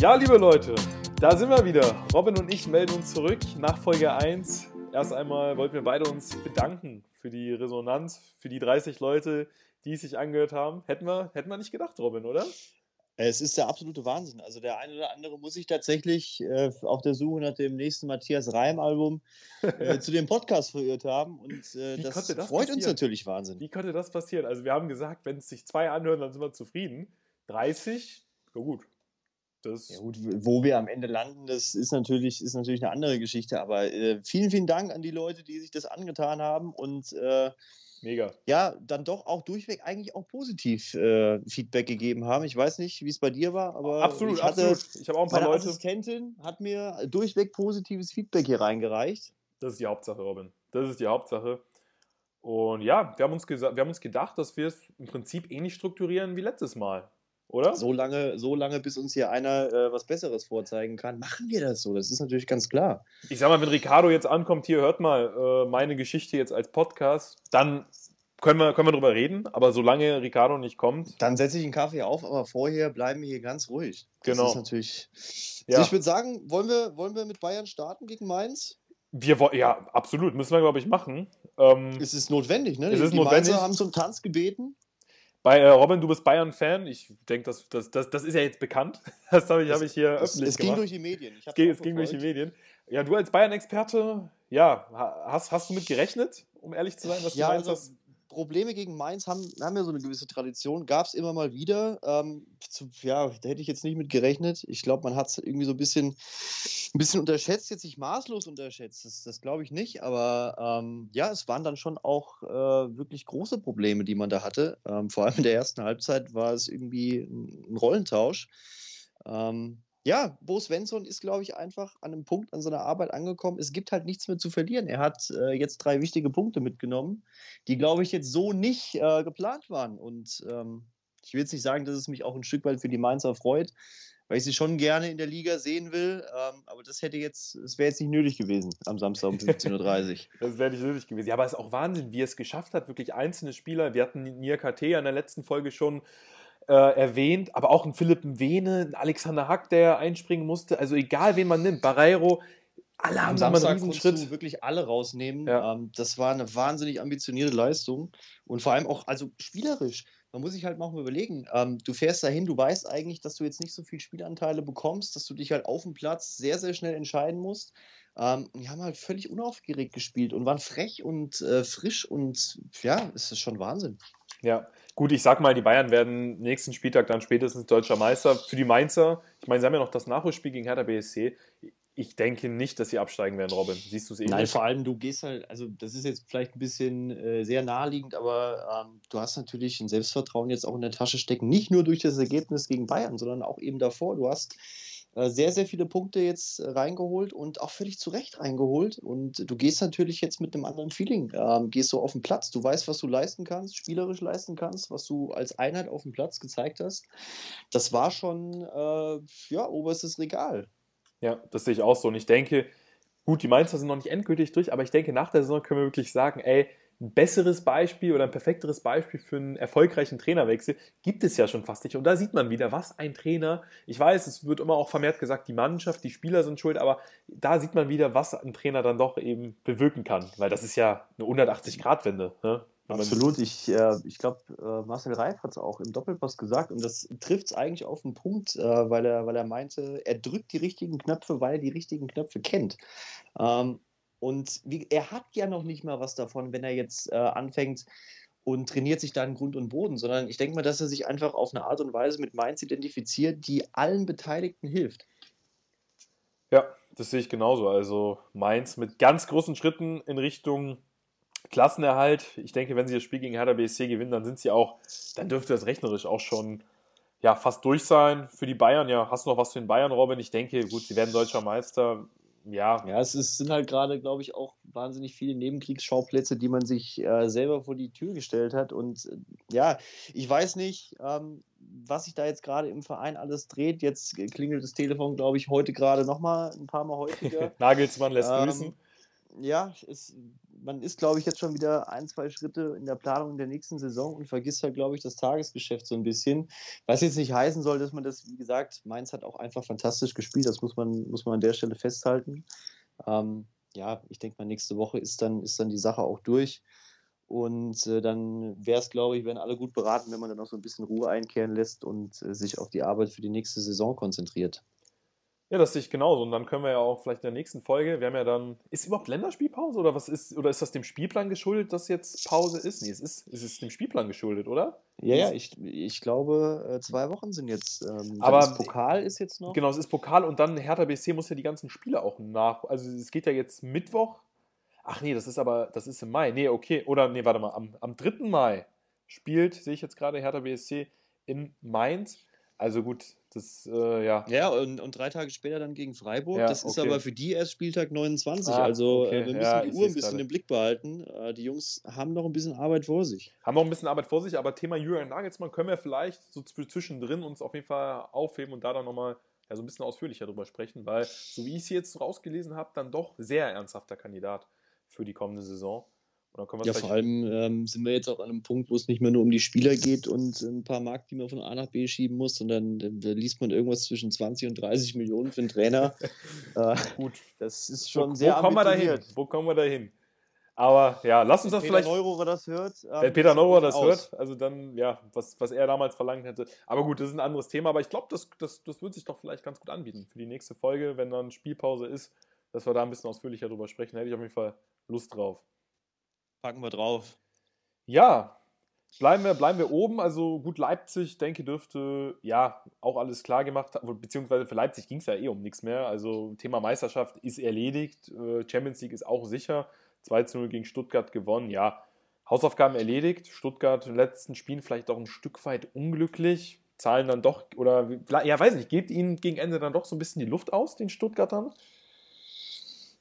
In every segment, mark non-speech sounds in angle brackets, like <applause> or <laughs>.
Ja, liebe Leute, da sind wir wieder. Robin und ich melden uns zurück nach Folge 1. Erst einmal wollten wir beide uns bedanken für die Resonanz, für die 30 Leute, die es sich angehört haben. Hätten wir, hätten wir nicht gedacht, Robin, oder? Es ist der absolute Wahnsinn. Also der eine oder andere muss sich tatsächlich äh, auf der Suche nach dem nächsten Matthias Reim-Album äh, <laughs> zu dem Podcast verirrt haben. Und äh, das, das, freut passieren? uns natürlich wahnsinnig. Wie konnte das passieren? Also wir haben gesagt, wenn es sich zwei anhören, dann sind wir zufrieden. 30, na gut. Das ja gut, wo wir am Ende landen, das ist natürlich, ist natürlich eine andere Geschichte. Aber äh, vielen, vielen Dank an die Leute, die sich das angetan haben und äh, Mega. Ja, dann doch auch durchweg eigentlich auch positiv äh, Feedback gegeben haben. Ich weiß nicht, wie es bei dir war, aber absolut, ich hatte, absolut. Ich habe auch ein paar meine Leute. Assistentin hat mir durchweg positives Feedback hier reingereicht. Das ist die Hauptsache, Robin. Das ist die Hauptsache. Und ja, wir haben uns, wir haben uns gedacht, dass wir es im Prinzip ähnlich strukturieren wie letztes Mal oder? So lange, so lange, bis uns hier einer äh, was Besseres vorzeigen kann, machen wir das so. Das ist natürlich ganz klar. Ich sag mal, wenn Ricardo jetzt ankommt, hier hört mal äh, meine Geschichte jetzt als Podcast, dann können wir, können wir drüber reden. Aber solange Ricardo nicht kommt. Dann setze ich einen Kaffee auf, aber vorher bleiben wir hier ganz ruhig. Das genau. ist natürlich. Ja. Also ich würde sagen, wollen wir, wollen wir mit Bayern starten gegen Mainz? Wir ja, absolut, müssen wir, glaube ich, machen. Ähm, es ist notwendig, ne? Es ist die notwendig. Mainzer haben zum Tanz gebeten. Bei äh, Robin, du bist Bayern-Fan. Ich denke, das, das, das, das ist ja jetzt bekannt. <laughs> Das habe ich, hab ich hier es, öffentlich es gemacht. ging durch die Medien. es ging, es ging durch die Medien. Ja, du als Bayern-Experte, ja, hast, hast du mit gerechnet, um ehrlich zu sein, was ja, du meinst? Also, Probleme gegen Mainz haben, haben ja so eine gewisse Tradition, gab es immer mal wieder. Ähm, zu, ja, da hätte ich jetzt nicht mit gerechnet. Ich glaube, man hat es irgendwie so ein bisschen, ein bisschen unterschätzt, jetzt nicht maßlos unterschätzt. Das, das glaube ich nicht. Aber ähm, ja, es waren dann schon auch äh, wirklich große Probleme, die man da hatte. Ähm, vor allem in der ersten Halbzeit war es irgendwie ein Rollentausch. Ähm, ja, Bo Svensson ist, glaube ich, einfach an einem Punkt an seiner Arbeit angekommen. Es gibt halt nichts mehr zu verlieren. Er hat äh, jetzt drei wichtige Punkte mitgenommen, die, glaube ich, jetzt so nicht äh, geplant waren. Und ähm, ich will jetzt nicht sagen, dass es mich auch ein Stück weit für die Mainzer freut, weil ich sie schon gerne in der Liga sehen will. Ähm, aber das hätte jetzt, es wäre jetzt nicht nötig gewesen am Samstag um 15.30 Uhr. <laughs> das wäre nicht nötig gewesen. Ja, aber es ist auch Wahnsinn, wie er es geschafft hat, wirklich einzelne Spieler. Wir hatten Nia KT in der letzten Folge schon äh, erwähnt, aber auch ein Philipp Wene, ein Alexander Hack, der einspringen musste. Also egal, wen man nimmt, Barreiro, alle haben da einen Riesenschritt. wirklich alle rausnehmen. Ja. Ähm, das war eine wahnsinnig ambitionierte Leistung und vor allem auch, also spielerisch. Man muss sich halt mal überlegen, ähm, du fährst dahin, du weißt eigentlich, dass du jetzt nicht so viele Spielanteile bekommst, dass du dich halt auf dem Platz sehr, sehr schnell entscheiden musst. Ähm, die haben halt völlig unaufgeregt gespielt und waren frech und äh, frisch und ja, es ist schon Wahnsinn. Ja, gut, ich sag mal, die Bayern werden nächsten Spieltag dann spätestens deutscher Meister. Für die Mainzer, ich meine, sie haben ja noch das Nachholspiel gegen Hertha BSC. Ich denke nicht, dass sie absteigen werden, Robin. Siehst du es eh Nein, vor allem du gehst halt, also das ist jetzt vielleicht ein bisschen äh, sehr naheliegend, aber ähm, du hast natürlich ein Selbstvertrauen jetzt auch in der Tasche stecken. Nicht nur durch das Ergebnis gegen Bayern, sondern auch eben davor. Du hast sehr, sehr viele Punkte jetzt äh, reingeholt und auch völlig zu Recht reingeholt. Und du gehst natürlich jetzt mit einem anderen Feeling, ähm, gehst so auf den Platz. Du weißt, was du leisten kannst, spielerisch leisten kannst, was du als Einheit auf dem Platz gezeigt hast. Das war schon, äh, ja, oberstes Regal. Ja, das sehe ich auch so. Und ich denke, gut, die Mainzer sind noch nicht endgültig durch, aber ich denke, nach der Saison können wir wirklich sagen, ey, ein besseres Beispiel oder ein perfekteres Beispiel für einen erfolgreichen Trainerwechsel gibt es ja schon fast nicht. Und da sieht man wieder, was ein Trainer, ich weiß, es wird immer auch vermehrt gesagt, die Mannschaft, die Spieler sind schuld, aber da sieht man wieder, was ein Trainer dann doch eben bewirken kann, weil das ist ja eine 180-Grad-Wende. Ne? Absolut, ich, äh, ich glaube, äh, Marcel Reif hat es auch im Doppelpass gesagt und das trifft es eigentlich auf den Punkt, äh, weil, er, weil er meinte, er drückt die richtigen Knöpfe, weil er die richtigen Knöpfe kennt. Ähm, und wie, er hat ja noch nicht mal was davon, wenn er jetzt äh, anfängt und trainiert sich da in Grund und Boden, sondern ich denke mal, dass er sich einfach auf eine Art und Weise mit Mainz identifiziert, die allen Beteiligten hilft. Ja, das sehe ich genauso. Also Mainz mit ganz großen Schritten in Richtung Klassenerhalt. Ich denke, wenn sie das Spiel gegen Hertha BSC gewinnen, dann sind sie auch, dann dürfte das rechnerisch auch schon ja, fast durch sein. Für die Bayern, ja, hast du noch was für den Bayern, Robin? Ich denke, gut, sie werden deutscher Meister ja. Ja, es ist, sind halt gerade, glaube ich, auch wahnsinnig viele Nebenkriegsschauplätze, die man sich äh, selber vor die Tür gestellt hat. Und äh, ja, ich weiß nicht, ähm, was sich da jetzt gerade im Verein alles dreht. Jetzt klingelt das Telefon, glaube ich, heute gerade nochmal ein paar Mal häufiger. <laughs> Nagelsmann lässt ähm, grüßen. Ja, es man ist, glaube ich, jetzt schon wieder ein, zwei Schritte in der Planung der nächsten Saison und vergisst halt, glaube ich, das Tagesgeschäft so ein bisschen. Was jetzt nicht heißen soll, dass man das, wie gesagt, Mainz hat auch einfach fantastisch gespielt, das muss man, muss man an der Stelle festhalten. Ähm, ja, ich denke mal, nächste Woche ist dann, ist dann die Sache auch durch. Und äh, dann wäre es, glaube ich, werden alle gut beraten, wenn man dann auch so ein bisschen Ruhe einkehren lässt und äh, sich auf die Arbeit für die nächste Saison konzentriert. Ja, das sehe ich genauso. Und dann können wir ja auch vielleicht in der nächsten Folge, wir haben ja dann, ist überhaupt Länderspielpause oder was ist, oder ist das dem Spielplan geschuldet, dass jetzt Pause ist? Nee, es ist, es ist dem Spielplan geschuldet, oder? Ja, ja, ich, ich glaube, äh, zwei Wochen sind jetzt. Ähm, Aber das Pokal ist jetzt noch. Genau, es ist Pokal und dann Hertha BSC muss ja die ganzen Spiele auch nach. Also es geht ja jetzt Mittwoch. Ach nee, das ist aber, das ist im Mai. Nee, okay. Oder nee, warte mal, am, am 3. Mai spielt, sehe ich jetzt gerade, Hertha BSC in Mainz. Also gut, das, äh, ja. Ja, und, und drei Tage später dann gegen Freiburg. Ja, das ist okay. aber für die erst Spieltag 29. Ah, also okay. äh, wir müssen Ja, die Uhr ein bisschen gerade. im Blick behalten. Äh, die Jungs haben noch ein bisschen Arbeit vor sich. Haben noch ein bisschen Arbeit vor sich, aber Thema Julian Nagelsmann können wir vielleicht so zw- zwischendrin uns auf jeden Fall aufheben und da dann nochmal ja, so ein bisschen ausführlicher drüber sprechen, weil, so wie ich es jetzt rausgelesen habe, dann doch sehr ernsthafter Kandidat für die kommende Saison. Ja, vor allem ähm, sind wir jetzt auch an einem Punkt, wo es nicht mehr nur um die Spieler geht und ein paar Mark, die man von A nach B schieben muss, sondern da, da liest man irgendwas zwischen 20 und 30 Millionen für einen Trainer. <laughs> äh, gut. das ist Wo, schon wo sehr kommen wir da hin? ambitioniert. Wo kommen wir da hin? Aber ja, lass uns das Peter vielleicht. Neurohrer das hört. ähm, Wenn Peter Neurohr das aus. hört, also dann, ja, was, was er damals verlangt hätte. Aber gut, das ist ein anderes Thema. Aber ich glaube, das, das, das wird sich doch vielleicht ganz gut anbieten für die nächste Folge, wenn dann Spielpause ist, dass wir da ein bisschen ausführlicher drüber sprechen. Da hätte ich auf jeden Fall Lust drauf. Packen wir drauf. Ja, bleiben wir, bleiben wir oben. Also gut, Leipzig, denke, dürfte ja auch alles klar gemacht haben. Beziehungsweise für Leipzig ging es ja eh um nichts mehr. Also Thema Meisterschaft ist erledigt. Äh, Champions League ist auch sicher. 2 zu 0 gegen Stuttgart gewonnen. Ja, Hausaufgaben erledigt. Stuttgart den letzten Spielen vielleicht auch ein Stück weit unglücklich. Zahlen dann doch, oder ja, weiß nicht, geht ihnen gegen Ende dann doch so ein bisschen die Luft aus, den Stuttgartern?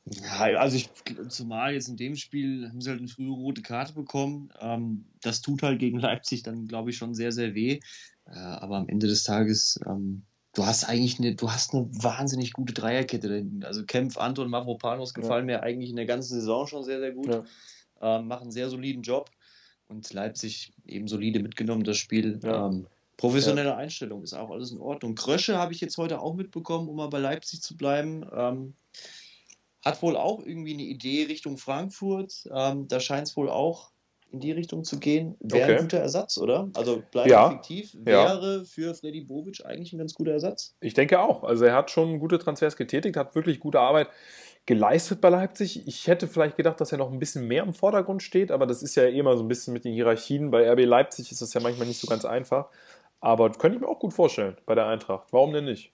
Ja, also ich, zumal jetzt in dem Spiel haben sie halt eine frühe rote Karte bekommen. Ähm, das tut halt gegen Leipzig dann, glaube ich, schon sehr, sehr weh. Äh, aber am Ende des Tages, ähm, du hast eigentlich eine, du hast eine wahnsinnig gute Dreierkette. da hinten. Also Kempf, Anton, Mavropanos gefallen mir eigentlich in der ganzen Saison schon sehr, sehr gut. Ja. Ähm, machen einen sehr soliden Job. Und Leipzig eben solide mitgenommen, das Spiel. Ja. Ähm, professionelle Einstellung ist auch alles in Ordnung. Krösche habe ich jetzt heute auch mitbekommen, um mal bei Leipzig zu bleiben. Hat wohl auch irgendwie eine Idee Richtung Frankfurt. Ähm, da scheint es wohl auch in die Richtung zu gehen. Wäre Okay. ein guter Ersatz, oder? Also bleibt Ja. fiktiv. Ja. Wäre für Freddy Bobic eigentlich ein ganz guter Ersatz. Ich denke auch. Also er hat schon gute Transfers getätigt, hat wirklich gute Arbeit geleistet bei Leipzig. Ich hätte vielleicht gedacht, dass er noch ein bisschen mehr im Vordergrund steht, aber das ist ja eh immer so ein bisschen mit den Hierarchien. Bei RB Leipzig ist das ja manchmal nicht so ganz einfach. Aber könnte ich mir auch gut vorstellen bei der Eintracht. Warum denn nicht?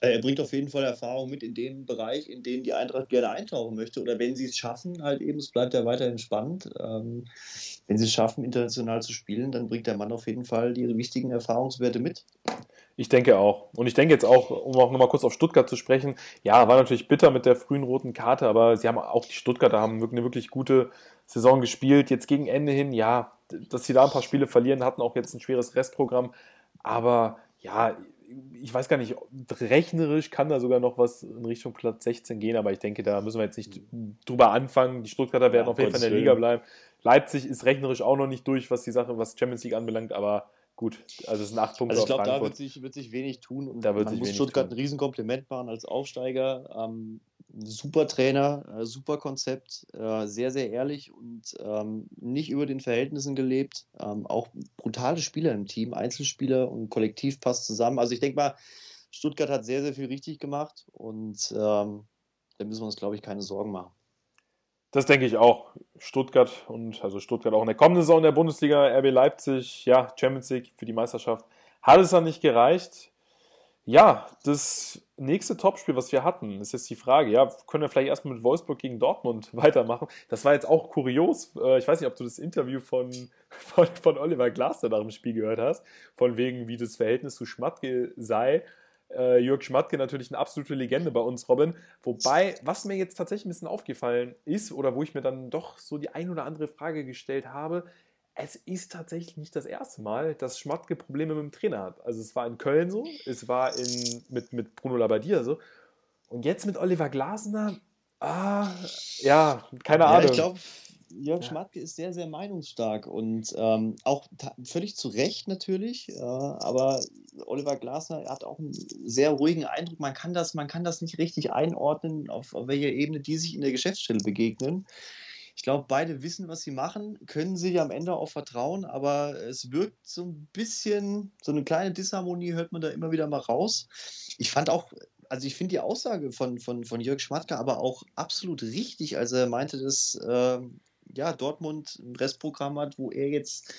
Äh, Er bringt auf jeden Fall Erfahrung mit in dem Bereich, in den die Eintracht gerne eintauchen möchte. Oder wenn sie es schaffen, halt eben, es bleibt ja weiterhin spannend. Ähm, wenn sie es schaffen, international zu spielen, dann bringt der Mann auf jeden Fall die wichtigen Erfahrungswerte mit. Ich denke auch. Und ich denke jetzt auch, um auch nochmal kurz auf Stuttgart zu sprechen, ja, war natürlich bitter mit der frühen roten Karte, aber sie haben auch die Stuttgarter haben eine wirklich gute Saison gespielt. Jetzt gegen Ende hin, ja, dass sie da ein paar Spiele verlieren, hatten auch jetzt ein schweres Restprogramm. Aber ja, ich weiß gar nicht, rechnerisch kann da sogar noch was in Richtung Platz 16 gehen, aber ich denke, da müssen wir jetzt nicht drüber anfangen. Die Stuttgarter werden Ja, auf jeden Fall in der Gottes Liga bleiben. Leipzig ist rechnerisch auch noch nicht durch, was die Sache, was Champions League anbelangt, aber gut, also es sind acht Punkte Also ich glaube, da wird sich, wird sich wenig tun und Da wird man sich muss Stuttgart tun. ein Riesenkompliment machen als Aufsteiger. Ähm, super Trainer, äh, super Konzept, äh, sehr, sehr ehrlich und ähm, nicht über den Verhältnissen gelebt. Ähm, auch brutale Spieler im Team, Einzelspieler und Kollektiv passt zusammen. Also ich denke mal, Stuttgart hat sehr, sehr viel richtig gemacht und ähm, da müssen wir uns, glaube ich, keine Sorgen machen. Das denke ich auch. Stuttgart und also Stuttgart auch in der kommenden Saison der Bundesliga, RB Leipzig, ja, Champions League für die Meisterschaft. Hat es dann nicht gereicht? Ja, das nächste Topspiel, was wir hatten, ist jetzt die Frage. Ja, können wir vielleicht erstmal mit Wolfsburg gegen Dortmund <laughs> weitermachen? Das war jetzt auch kurios. Äh, Ich weiß nicht, ob du das Interview von, <laughs> von, von Oliver Glasner nach dem Spiel gehört hast, von wegen, wie das Verhältnis zu Schmatke sei. Äh, Jörg Schmatke natürlich eine absolute Legende bei uns, Robin. Wobei, was mir jetzt tatsächlich ein bisschen aufgefallen ist, oder wo ich mir dann doch so die ein oder andere Frage gestellt habe, es ist tatsächlich nicht das erste Mal, dass Schmatke Probleme mit dem Trainer hat. Also es war in Köln so, es war in, mit, mit Bruno Labbadia so. Und jetzt mit Oliver Glasner, ah, ja, keine Ja, Ahnung. ich glaube, Jörg ja. Schmatke ist sehr, sehr meinungsstark und ähm, auch völlig zu Recht natürlich. Äh, aber Oliver Glasner hat auch einen sehr ruhigen Eindruck. Man kann das, man kann das nicht richtig einordnen, auf, auf welcher Ebene die sich in der Geschäftsstelle begegnen. Ich glaube, beide wissen, was sie machen, können sich am Ende auch vertrauen, aber es wirkt so ein bisschen, so eine kleine Disharmonie hört man da immer wieder mal raus. Ich fand auch, also ich finde die Aussage von, von, von Jörg Schmatke aber auch absolut richtig, als er meinte, dass äh, ja, Dortmund ein Restprogramm hat, wo er jetzt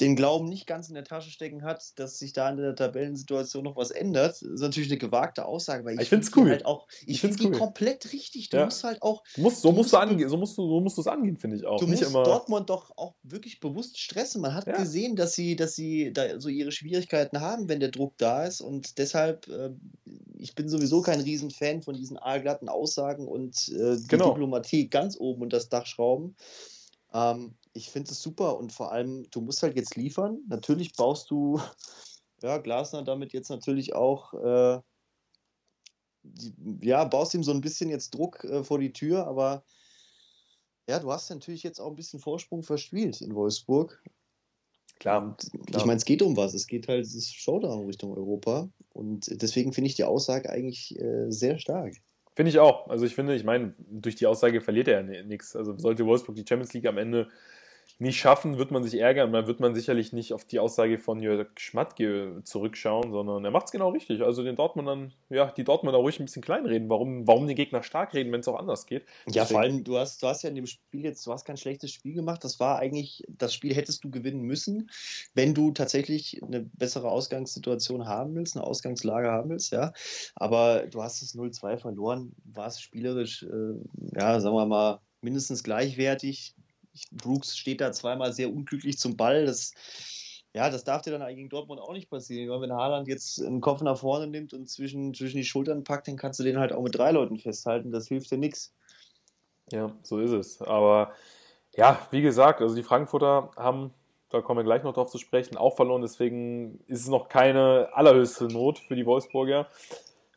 den Glauben nicht ganz in der Tasche stecken hat, dass sich da in der Tabellensituation noch was ändert. Das ist natürlich eine gewagte Aussage, weil ich, ich finde es cool. Halt auch, ich, ich finde die cool. komplett richtig. Du ja. musst halt auch. Du musst, so du musst du angehen, so musst du, so musst du es angehen, finde ich auch. Du nicht musst immer... Dortmund doch auch wirklich bewusst stressen. Man hat ja. gesehen, dass sie, dass sie da so ihre Schwierigkeiten haben, wenn der Druck da ist. Und deshalb, äh, ich bin sowieso kein Riesenfan von diesen aalglatten Aussagen und äh, die genau. Diplomatie ganz oben unter das Dach schrauben. Ähm, ich finde es super und vor allem, du musst halt jetzt liefern. Natürlich baust du, <laughs> ja, Glasner damit jetzt natürlich auch, äh, die, ja, baust ihm so ein bisschen jetzt Druck äh, vor die Tür, aber ja, du hast natürlich jetzt auch ein bisschen Vorsprung verspielt in Wolfsburg. Klar. klar. Ich meine, es geht um was. Es geht halt das Showdown Richtung Europa. Und deswegen finde ich die Aussage eigentlich äh, sehr stark. Finde ich auch. Also ich finde, ich meine, durch die Aussage verliert er ja nichts. Also sollte Wolfsburg die Champions League am Ende nicht schaffen, wird man sich ärgern. Dann wird man sicherlich nicht auf die Aussage von Jörg Schmatke zurückschauen, sondern er macht es genau richtig. Also den Dortmundern, ja, die Dortmunder ruhig ein bisschen kleinreden. Warum, warum die Gegner stark reden, wenn es auch anders geht? Ja, Deswegen. vor allem, du hast, du hast ja in dem Spiel jetzt, du hast kein schlechtes Spiel gemacht. Das war eigentlich, das Spiel hättest du gewinnen müssen, wenn du tatsächlich eine bessere Ausgangssituation haben willst, eine Ausgangslage haben willst, ja. Aber du hast es 0-2 verloren, war es spielerisch, äh, ja, sagen wir mal, mindestens gleichwertig Brooks steht da zweimal sehr unglücklich zum Ball. Das, ja, das darf dir dann gegen Dortmund auch nicht passieren. Wenn Haaland jetzt einen Kopf nach vorne nimmt und zwischen, zwischen die Schultern packt, dann kannst du den halt auch mit drei Leuten festhalten. Das hilft dir nichts. Ja, so ist es. Aber ja, wie gesagt, also die Frankfurter haben, da kommen wir gleich noch drauf zu sprechen, auch verloren. Deswegen ist es noch keine allerhöchste Not für die Wolfsburger.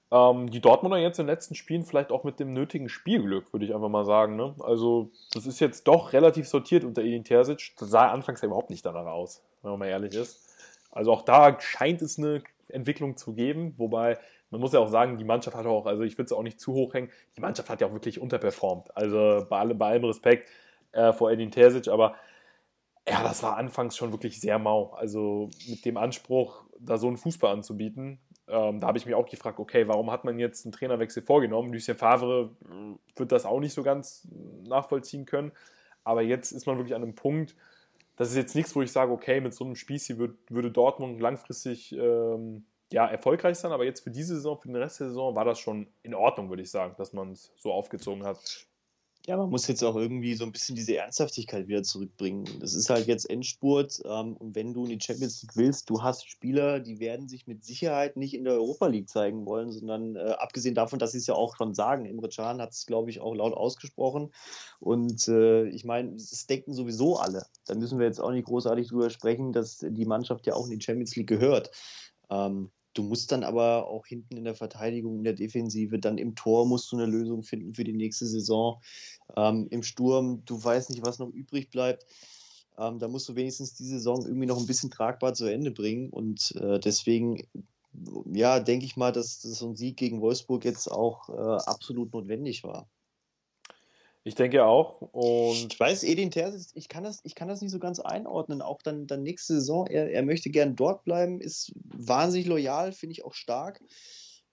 Ähm, die Dortmunder jetzt in den letzten Spielen vielleicht auch mit dem nötigen Spielglück, würde ich einfach mal sagen. Ne? Also, das ist jetzt doch relativ sortiert unter Edin Terzic. Das sah anfangs ja überhaupt nicht danach aus, wenn man mal ehrlich ist. Also, auch da scheint es eine Entwicklung zu geben, wobei man muss ja auch sagen, die Mannschaft hat auch, also ich würde es auch nicht zu hoch hängen, die Mannschaft hat ja auch wirklich unterperformt. Also, bei allem, bei allem Respekt äh, vor Edin Terzic, aber ja, das war anfangs schon wirklich sehr mau. Also, mit dem Anspruch, da so einen Fußball anzubieten, ähm, da habe ich mich auch gefragt, okay, warum hat man jetzt einen Trainerwechsel vorgenommen? Lucien Favre äh, wird das auch nicht so ganz nachvollziehen können. Aber jetzt ist man wirklich an einem Punkt, das ist jetzt nichts, wo ich sage, okay, mit so einem Spieß würde, würde Dortmund langfristig ähm, ja, erfolgreich sein. Aber jetzt für diese Saison, für den Rest der Saison war das schon in Ordnung, würde ich sagen, dass man es so aufgezogen hat. Ja, man muss jetzt auch irgendwie so ein bisschen diese Ernsthaftigkeit wieder zurückbringen. Das ist halt jetzt Endspurt. Ähm, und wenn du in die Champions League willst, du hast Spieler, die werden sich mit Sicherheit nicht in der Europa League zeigen wollen, sondern äh, abgesehen davon, dass sie es ja auch schon sagen. Imre Can hat es, glaube ich, auch laut ausgesprochen. Und äh, ich meine, es denken sowieso alle. Da müssen wir jetzt auch nicht großartig drüber sprechen, dass die Mannschaft ja auch in die Champions League gehört. Ähm, Du musst dann aber auch hinten in der Verteidigung, in der Defensive, dann im Tor musst du eine Lösung finden für die nächste Saison. Ähm, Im Sturm, du weißt nicht, was noch übrig bleibt. Ähm, da musst du wenigstens die Saison irgendwie noch ein bisschen tragbar zu Ende bringen. Und äh, deswegen, ja, denke ich mal, dass, dass so ein Sieg gegen Wolfsburg jetzt auch äh, absolut notwendig war. Ich denke auch. Und ich weiß, Edin Terzic, ich kann das, ich kann das nicht so ganz einordnen. Auch dann, dann nächste Saison, er, er möchte gern dort bleiben, ist wahnsinnig loyal, finde ich auch stark.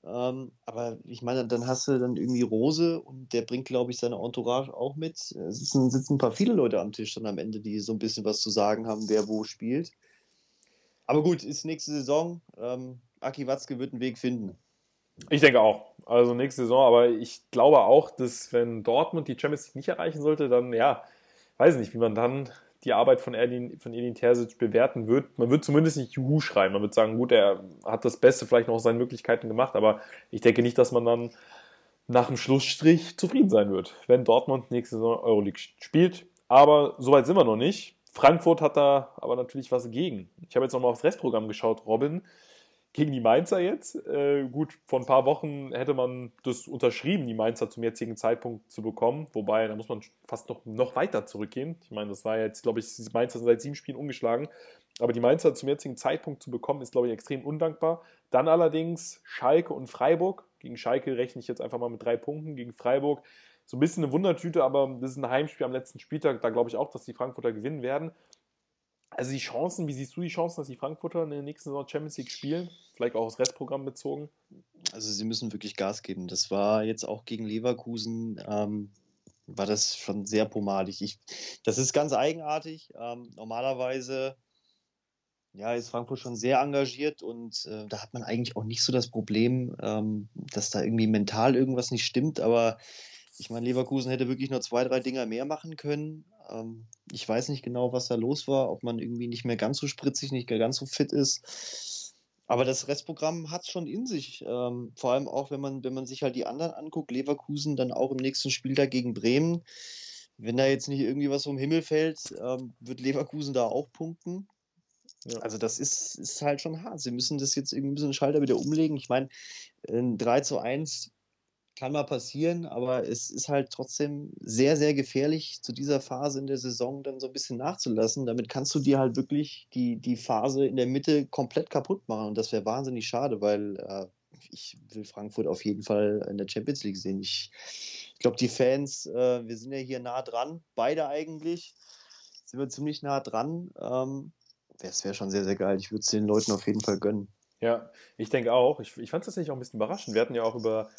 Ähm, aber ich meine, dann hast du dann irgendwie Rose und der bringt, glaube ich, seine Entourage auch mit. Es sitzen, sitzen ein paar viele Leute am Tisch dann am Ende, die so ein bisschen was zu sagen haben, wer wo spielt. Aber gut, ist nächste Saison. Ähm, Aki Watzke wird einen Weg finden. Ich denke auch. Also nächste Saison, aber ich glaube auch, dass wenn Dortmund die Champions League nicht erreichen sollte, dann ja, weiß nicht, wie man dann die Arbeit von Edin, von Edin Terzic bewerten wird. Man wird zumindest nicht Juhu schreiben. Man wird sagen, gut, er hat das Beste vielleicht noch aus seinen Möglichkeiten gemacht, aber ich denke nicht, dass man dann nach dem Schlussstrich zufrieden sein wird, wenn Dortmund nächste Saison Euroleague spielt. Aber soweit sind wir noch nicht. Frankfurt hat da aber natürlich was gegen. Ich habe jetzt nochmal aufs Restprogramm geschaut, Robin. Gegen die Mainzer jetzt. Äh, gut, vor ein paar Wochen hätte man das unterschrieben, die Mainzer zum jetzigen Zeitpunkt zu bekommen. Wobei, da muss man fast noch, noch weiter zurückgehen. Ich meine, das war jetzt, glaube ich, die Mainzer sind seit sieben Spielen ungeschlagen. Aber die Mainzer zum jetzigen Zeitpunkt zu bekommen, ist, glaube ich, extrem undankbar. Dann allerdings Schalke und Freiburg. Gegen Schalke rechne ich jetzt einfach mal mit drei Punkten. Gegen Freiburg so ein bisschen eine Wundertüte, aber das ist ein Heimspiel am letzten Spieltag. Da glaube ich auch, dass die Frankfurter gewinnen werden. Also die Chancen, wie siehst du die Chancen, dass die Frankfurter in der nächsten Saison Champions League spielen? Vielleicht auch das Restprogramm bezogen? Also sie müssen wirklich Gas geben. Das war jetzt auch gegen Leverkusen, ähm, war das schon sehr pomadig. Ich, das ist ganz eigenartig. Ähm, normalerweise ja, ist Frankfurt schon sehr engagiert und äh, da hat man eigentlich auch nicht so das Problem, ähm, dass da irgendwie mental irgendwas nicht stimmt. Aber ich meine, Leverkusen hätte wirklich nur zwei, drei Dinger mehr machen können. Ähm, ich weiß nicht genau, was da los war, ob man irgendwie nicht mehr ganz so spritzig, nicht mehr ganz so fit ist. Aber das Restprogramm hat es schon in sich. Ähm, vor allem auch, wenn man, wenn man sich halt die anderen anguckt, Leverkusen dann auch im nächsten Spiel da gegen Bremen. Wenn da jetzt nicht irgendwie was vom Himmel fällt, ähm, wird Leverkusen da auch punkten. Ja. Also das ist, ist halt schon hart. Sie müssen das jetzt irgendwie ein bisschen Schalter wieder umlegen. Ich meine, 3 zu 1 kann mal passieren, aber es ist halt trotzdem sehr, sehr gefährlich, zu dieser Phase in der Saison dann so ein bisschen nachzulassen. Damit kannst du dir halt wirklich die, die Phase in der Mitte komplett kaputt machen. Und das wäre wahnsinnig schade, weil äh, ich will Frankfurt auf jeden Fall in der Champions League sehen. Ich, ich glaube, die Fans, äh, wir sind ja hier nah dran, beide eigentlich, sind wir ziemlich nah dran. Ähm, das wäre schon sehr, sehr geil. Ich würde es den Leuten auf jeden Fall gönnen. Ja, ich denke auch. Ich, ich fand es tatsächlich auch ein bisschen überraschend. Wir hatten ja auch über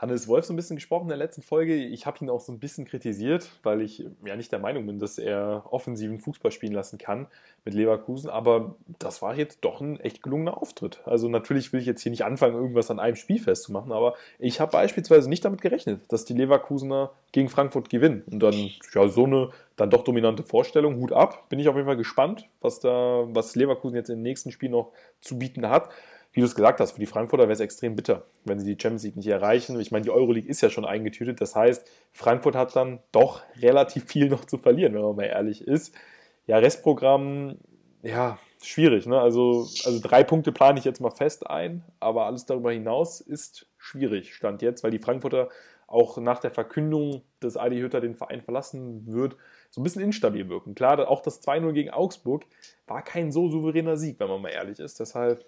Hannes Wolf so ein bisschen gesprochen in der letzten Folge. Ich habe ihn auch so ein bisschen kritisiert, weil ich ja nicht der Meinung bin, dass er offensiven Fußball spielen lassen kann mit Leverkusen. Aber das war jetzt doch ein echt gelungener Auftritt. Also natürlich will ich jetzt hier nicht anfangen, irgendwas an einem Spiel festzumachen, aber ich habe beispielsweise nicht damit gerechnet, dass die Leverkusener gegen Frankfurt gewinnen. Und dann, ja, so eine dann doch dominante Vorstellung. Hut ab. Bin ich auf jeden Fall gespannt, was da, was Leverkusen jetzt im nächsten Spiel noch zu bieten hat wie du es gesagt hast, für die Frankfurter wäre es extrem bitter, wenn sie die Champions League nicht erreichen. Ich meine, die Euroleague ist ja schon eingetütet. Das heißt, Frankfurt hat dann doch relativ viel noch zu verlieren, wenn man mal ehrlich ist. Ja, Restprogramm, ja, schwierig. Ne? Also, also drei Punkte plane ich jetzt mal fest ein, aber alles darüber hinaus ist schwierig, stand jetzt, weil die Frankfurter auch nach der Verkündung, dass Adi Hütter den Verein verlassen wird, so ein bisschen instabil wirken. Klar, auch das 2-0 gegen Augsburg war kein so souveräner Sieg, wenn man mal ehrlich ist. Deshalb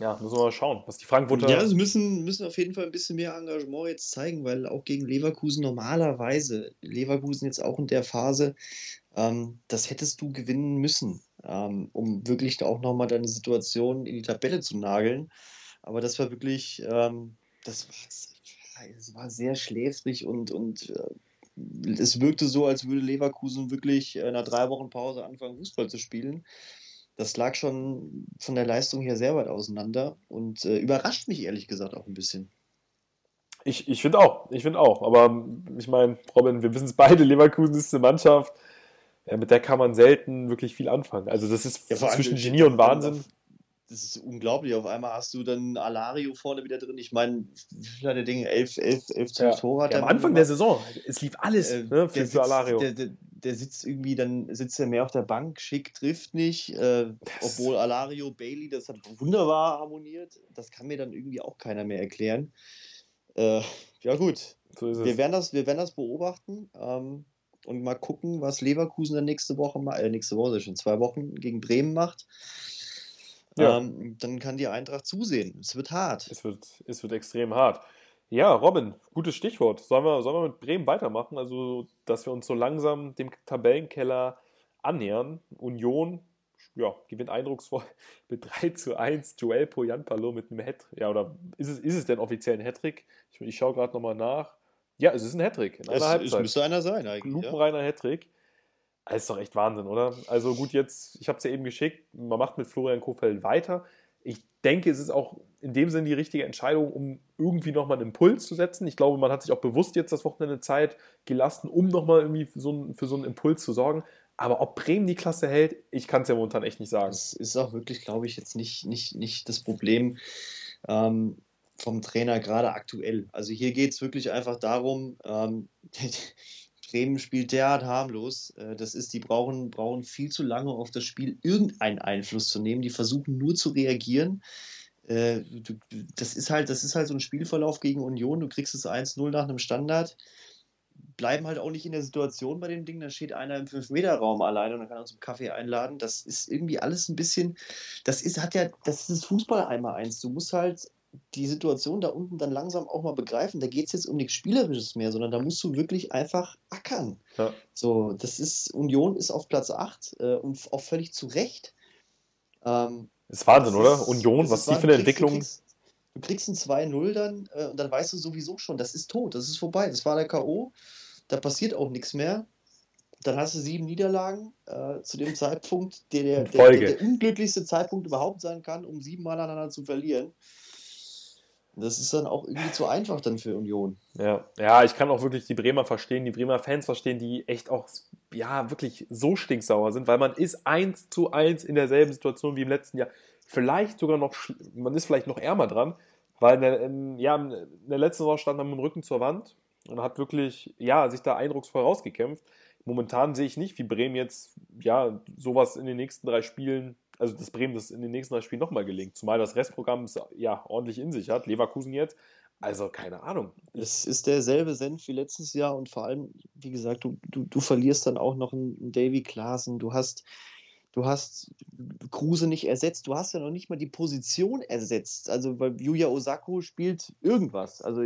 ja, müssen wir mal schauen, was die Frankfurter. Ja, sie müssen, müssen auf jeden Fall ein bisschen mehr Engagement jetzt zeigen, weil auch gegen Leverkusen normalerweise, Leverkusen jetzt auch in der Phase, ähm, das hättest du gewinnen müssen, ähm, um wirklich da auch nochmal deine Situation in die Tabelle zu nageln. Aber das war wirklich, ähm, das, war, das war sehr schläfrig und, und äh, es wirkte so, als würde Leverkusen wirklich äh, nach drei Wochen Pause anfangen, Fußball zu spielen das lag schon von der Leistung her sehr weit auseinander und äh, überrascht mich ehrlich gesagt auch ein bisschen. Ich, ich finde auch, ich finde auch. Aber ich meine, Robin, wir wissen es beide, Leverkusen ist eine Mannschaft, ja, mit der kann man selten wirklich viel anfangen. Also das ist ja, zwischen Genie und Wahnsinn. Das ist unglaublich. Auf einmal hast du dann Alario vorne wieder drin. Ich meine, hat der Ding? Elf, elf, elf, zwölf ja. Tore hat ja, Am Anfang der Saison. Es lief alles äh, ne, für, für Alario. Der, der, der sitzt irgendwie, dann sitzt er mehr auf der Bank, schick trifft nicht, äh, obwohl Alario, Bailey, das hat wunderbar harmoniert. Das kann mir dann irgendwie auch keiner mehr erklären. Äh, ja gut, so wir, werden das, wir werden das beobachten ähm, und mal gucken, was Leverkusen dann nächste Woche, äh, nächste Woche schon zwei Wochen gegen Bremen macht. Ja. Ähm, dann kann die Eintracht zusehen. Es wird hart. Es wird, es wird extrem hart. Ja, Robin, gutes Stichwort. Sollen wir, sollen wir mit Bremen weitermachen? Also, dass wir uns so langsam dem Tabellenkeller annähern. Union, ja, gewinnt eindrucksvoll <laughs> mit 3 zu 1. Joel Poyanpalo mit einem Hattrick. Ja, oder ist es, ist es denn offiziell ein Hattrick? Ich, ich schaue gerade nochmal nach. Ja, es ist ein Hattrick in einer es, Halbzeit. Es müsste einer sein eigentlich. Lupenreiner ja. Hattrick. Das ist doch echt Wahnsinn, oder? Also gut, jetzt, ich habe es ja eben geschickt, man macht mit Florian Kofeld weiter. Ich denke, es ist auch in dem Sinne die richtige Entscheidung, um irgendwie nochmal einen Impuls zu setzen. Ich glaube, man hat sich auch bewusst jetzt das Wochenende Zeit gelassen, um nochmal irgendwie für so, einen, für so einen Impuls zu sorgen. Aber ob Bremen die Klasse hält, ich kann es ja momentan echt nicht sagen. Das ist auch wirklich, glaube ich, jetzt nicht, nicht, nicht das Problem ähm, vom Trainer gerade aktuell. Also hier geht es wirklich einfach darum, ähm, <laughs> Bremen spielt derart harmlos. Äh, das ist, die brauchen, brauchen viel zu lange auf das Spiel irgendeinen Einfluss zu nehmen. Die versuchen nur zu reagieren äh, du, das ist halt, das ist halt so ein Spielverlauf gegen Union. Du kriegst es 1-0 nach einem Standard, bleiben halt auch nicht in der Situation bei dem Ding. Da steht einer im 5-Meter-Raum alleine und dann kann er zum Kaffee einladen. Das ist irgendwie alles ein bisschen, das ist, hat ja, das ist Fußball einmal eins. Du musst halt die Situation da unten dann langsam auch mal begreifen. Da geht es jetzt um nichts Spielerisches mehr, sondern da musst du wirklich einfach ackern. Ja. So, das ist, Union ist auf Platz 8 äh, und auch völlig zu Recht. Ähm, ist Wahnsinn, ist, oder? Union, was die für eine Entwicklung. Du kriegst, du kriegst ein 2-0 dann äh, und dann weißt du sowieso schon, das ist tot, das ist vorbei, das war der K.O., da passiert auch nichts mehr. Dann hast du sieben Niederlagen äh, zu dem Zeitpunkt, der der, der, der der, unglücklichste Zeitpunkt überhaupt sein kann, um sieben Mal aneinander zu verlieren. Das ist dann auch irgendwie zu einfach dann für Union. Ja, ja, ich kann auch wirklich die Bremer verstehen, die Bremer Fans verstehen, die echt auch, ja, wirklich so stinksauer sind, weil man ist eins zu eins in derselben Situation wie im letzten Jahr. Vielleicht sogar noch, man ist vielleicht noch ärmer dran, weil in der, in, ja, in der letzten Saison stand man mit dem Rücken zur Wand und hat wirklich, ja, sich da eindrucksvoll rausgekämpft. Momentan sehe ich nicht, wie Bremen jetzt, ja, sowas in den nächsten drei Spielen also dass Bremen das in den nächsten drei Spielen nochmal gelingt. Zumal das Restprogramm es ja ordentlich in sich hat. Leverkusen jetzt. Also keine Ahnung. Es ist derselbe Senf wie letztes Jahr und vor allem, wie gesagt, du, du, du verlierst dann auch noch einen Davy Klaassen. Du hast, du hast Kruse nicht ersetzt. Du hast ja noch nicht mal die Position ersetzt. Also weil Yuya Osako spielt irgendwas. Also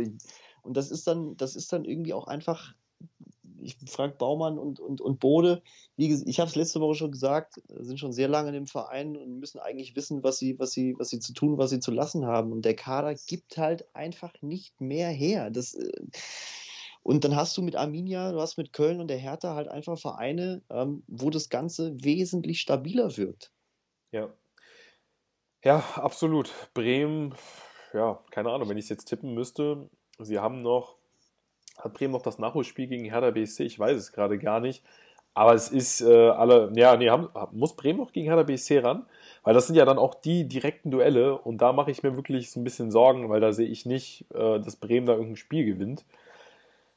und das ist dann, das ist dann irgendwie auch einfach ich frage Baumann und, und, und Bode, wie, ich habe es letzte Woche schon gesagt, sind schon sehr lange in dem Verein und müssen eigentlich wissen, was sie, was sie, was sie zu tun, was sie zu lassen haben. Und der Kader gibt halt einfach nicht mehr her. Das, äh, und dann hast du mit Arminia, du hast mit Köln und der Hertha halt einfach Vereine, ähm, wo das Ganze wesentlich stabiler wirkt. Ja. Ja, absolut. Bremen, ja, keine Ahnung, wenn ich es jetzt tippen müsste, sie haben noch hat Bremen noch das Nachholspiel gegen Hertha BSC? Ich weiß es gerade gar nicht. Aber es ist äh, alle, ja, nee, haben, muss Bremen noch gegen Hertha BSC ran? Weil das sind ja dann auch die direkten Duelle und da mache ich mir wirklich so ein bisschen Sorgen, weil da sehe ich nicht, äh, dass Bremen da irgendein Spiel gewinnt.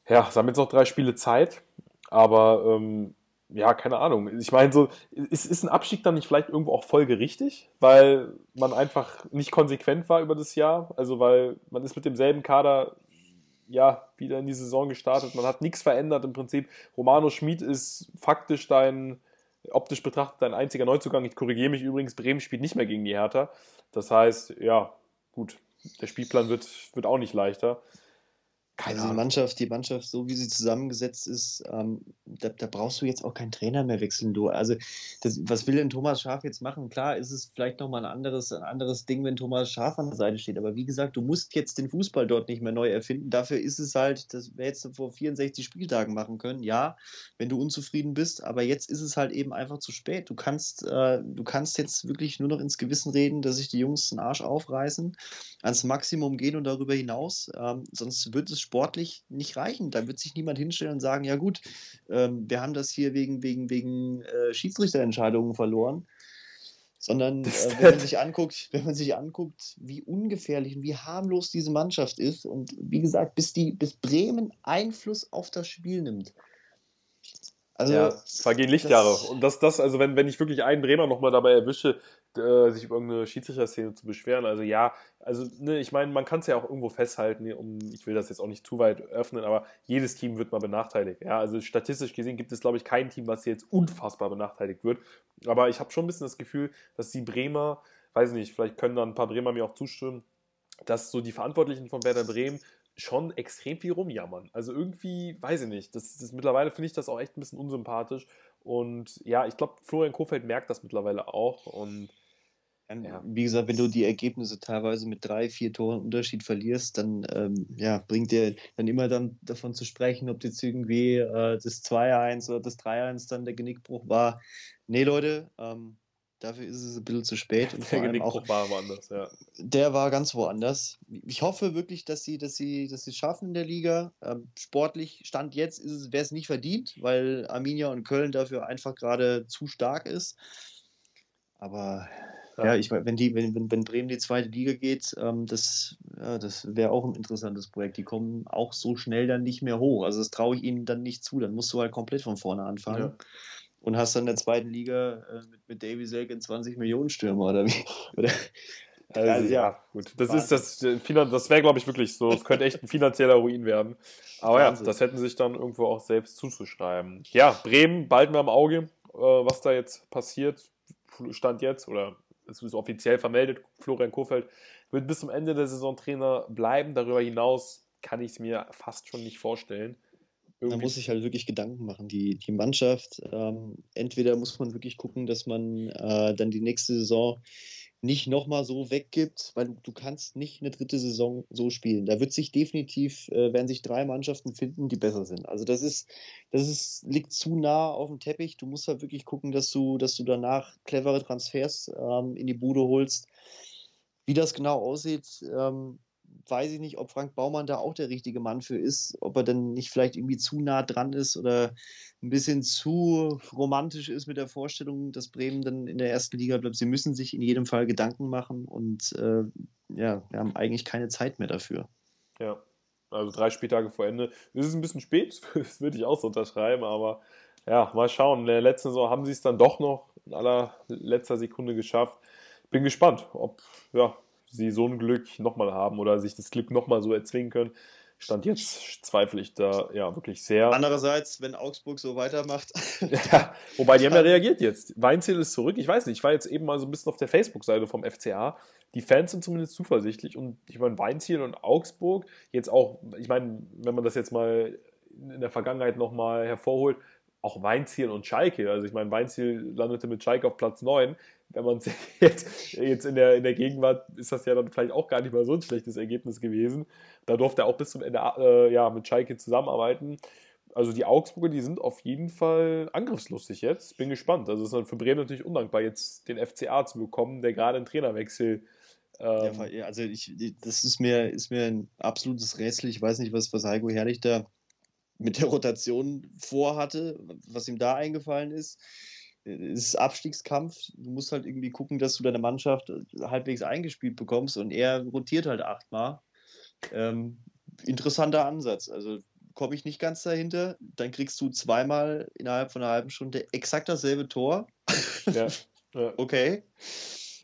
Ja, sie haben jetzt noch drei Spiele Zeit, aber ähm, ja, keine Ahnung. Ich meine, so, ist, ist ein Abstieg dann nicht vielleicht irgendwo auch folgerichtig, weil man einfach nicht konsequent war über das Jahr? Also, weil man ist mit demselben Kader ja, wieder in die Saison gestartet. Man hat nichts verändert im Prinzip. Romano Schmid ist faktisch dein, optisch betrachtet, dein einziger Neuzugang. Ich korrigiere mich übrigens, Bremen spielt nicht mehr gegen die Hertha. Das heißt, ja, gut, der Spielplan wird, wird auch nicht leichter. Keine also die Mannschaft, die Mannschaft, so wie sie zusammengesetzt ist, ähm, da, da, brauchst du jetzt auch keinen Trainer mehr wechseln. Du. Also, das, was will denn Thomas Schaf jetzt machen? Klar ist es vielleicht nochmal ein anderes, ein anderes Ding, wenn Thomas Schaf an der Seite steht. Aber wie gesagt, du musst jetzt den Fußball dort nicht mehr neu erfinden. Dafür ist es halt, das wir jetzt vor 64 Spieltagen machen können. Ja, wenn du unzufrieden bist, aber jetzt ist es halt eben einfach zu spät. Du kannst, äh, du kannst jetzt wirklich nur noch ins Gewissen reden, dass sich die Jungs den Arsch aufreißen, ans Maximum gehen und darüber hinaus. Ähm, sonst wird es sportlich nicht reichen. Da wird sich niemand hinstellen und sagen, ja gut, ähm, wir haben das hier wegen, wegen, wegen äh, Schiedsrichterentscheidungen verloren. Sondern äh, wenn man sich anguckt, wenn man sich anguckt, wie ungefährlich und wie harmlos diese Mannschaft ist und wie gesagt, bis die, bis Bremen Einfluss auf das Spiel nimmt, also, ja, vergehen Lichtjahre. und das, das, also wenn, wenn ich wirklich einen Bremer nochmal dabei erwische, äh, sich über irgendeine Schiedsrichter-Szene zu beschweren, also ja, also ne, ich meine, man kann es ja auch irgendwo festhalten, um, ich will das jetzt auch nicht zu weit öffnen, aber jedes Team wird mal benachteiligt. Ja, also statistisch gesehen gibt es, glaube ich, kein Team, was jetzt unfassbar benachteiligt wird. Aber ich habe schon ein bisschen das Gefühl, dass die Bremer, weiß nicht, vielleicht können da ein paar Bremer mir auch zustimmen, dass so die Verantwortlichen von Werder Bremen schon extrem viel rumjammern. Also irgendwie, weiß ich nicht, das, das mittlerweile finde ich das auch echt ein bisschen unsympathisch. Und ja, ich glaube, Florian Kofeld merkt das mittlerweile auch. Und ja. Wie gesagt, wenn du die Ergebnisse teilweise mit drei, vier Toren Unterschied verlierst, dann ähm, ja, bringt dir dann immer dann davon zu sprechen, ob jetzt irgendwie äh, das 2-1 oder das 3-1 dann der Genickbruch war. Nee, Leute, ähm, Dafür ist es ein bisschen zu spät. Und der Genickbruch war woanders, ja. Der war ganz woanders. Ich hoffe wirklich, dass sie, dass sie, dass sie es schaffen in der Liga. Ähm, sportlich Stand jetzt ist es, wäre es nicht verdient, weil Arminia und Köln dafür einfach gerade zu stark ist. Aber ja, ja ich wenn die, wenn, wenn, wenn Bremen die zweite Liga geht, ähm, das, ja, das wäre auch ein interessantes Projekt. Die kommen auch so schnell dann nicht mehr hoch. Also das traue ich ihnen dann nicht zu. Dann musst du halt komplett von vorne anfangen. Ja und hast dann in der zweiten Liga äh, mit, mit Davy Selk in 20 Millionen Stürmer oder wie? <laughs> Oder, Also, also ja, gut. Das ist das, äh, das wäre, glaube ich, wirklich so. Es könnte echt ein finanzieller Ruin werden. Aber Wahnsinn. ja, das hätten sich dann irgendwo auch selbst zuzuschreiben. Ja, Bremen, bald mal im Auge, äh, was da jetzt passiert. Stand jetzt, oder es ist offiziell vermeldet, Florian Kohfeldt wird bis zum Ende der Saison Trainer bleiben. Darüber hinaus kann ich es mir fast schon nicht vorstellen. Irgendwie. Da muss ich halt wirklich Gedanken machen. Die, die Mannschaft, ähm, entweder muss man wirklich gucken, dass man äh, dann die nächste Saison nicht nochmal so weggibt, weil du, kannst nicht eine dritte Saison so spielen. Da wird sich definitiv, äh, werden sich drei Mannschaften finden, die besser sind. Also das ist, das ist, liegt zu nah auf dem Teppich. Du musst halt wirklich gucken, dass du, dass du danach clevere Transfers ähm, in die Bude holst. Wie das genau aussieht, ähm, weiß ich nicht, ob Frank Baumann da auch der richtige Mann für ist, ob er denn nicht vielleicht irgendwie zu nah dran ist oder ein bisschen zu romantisch ist mit der Vorstellung, dass Bremen dann in der ersten Liga bleibt. Sie müssen sich in jedem Fall Gedanken machen und äh, ja, wir haben eigentlich keine Zeit mehr dafür. Ja, also drei Spieltage vor Ende. Es ist ein bisschen spät, <laughs> das würde ich auch so unterschreiben, aber ja, mal schauen. In der letzten Saison haben sie es dann doch noch in allerletzter Sekunde geschafft. Bin gespannt, ob ja, sie so ein Glück nochmal haben oder sich das Glück nochmal so erzwingen können. Stand jetzt zweifle ich da ja wirklich sehr. Andererseits, wenn Augsburg so weitermacht. <laughs> ja, wobei die haben ja reagiert jetzt. Weinziel ist zurück. Ich weiß nicht, ich war jetzt eben mal so ein bisschen auf der Facebook-Seite vom FCA. Die Fans sind zumindest zuversichtlich und ich meine, Weinziel und Augsburg jetzt auch, ich meine, wenn man das jetzt mal in der Vergangenheit nochmal hervorholt, auch Weinziel und Schalke. Also ich meine, Weinziel landete mit Schalke auf Platz 9 wenn man <laughs> jetzt, jetzt in, der, in der Gegenwart ist das ja dann vielleicht auch gar nicht mal so ein schlechtes Ergebnis gewesen. Da durfte er auch bis zum Ende äh, ja, mit Schalke zusammenarbeiten. Also die Augsburger, die sind auf jeden Fall angriffslustig jetzt. Bin gespannt. Also es ist für Bremen natürlich undankbar, jetzt den FCA zu bekommen, der gerade einen Trainerwechsel ähm, ja, also ich, das ist mir, ist mir ein absolutes Rätsel. Ich weiß nicht, was, was Heiko Herrlich da mit der Rotation vorhatte, was ihm da eingefallen ist es ist Abstiegskampf. Du musst halt irgendwie gucken, dass du deine Mannschaft äh, halbwegs eingespielt bekommst und er rotiert halt achtmal. Ähm, interessanter Ansatz. Also komme ich nicht ganz dahinter. Dann kriegst du zweimal innerhalb von einer halben Stunde exakt dasselbe Tor. Ja. ja. <laughs> okay.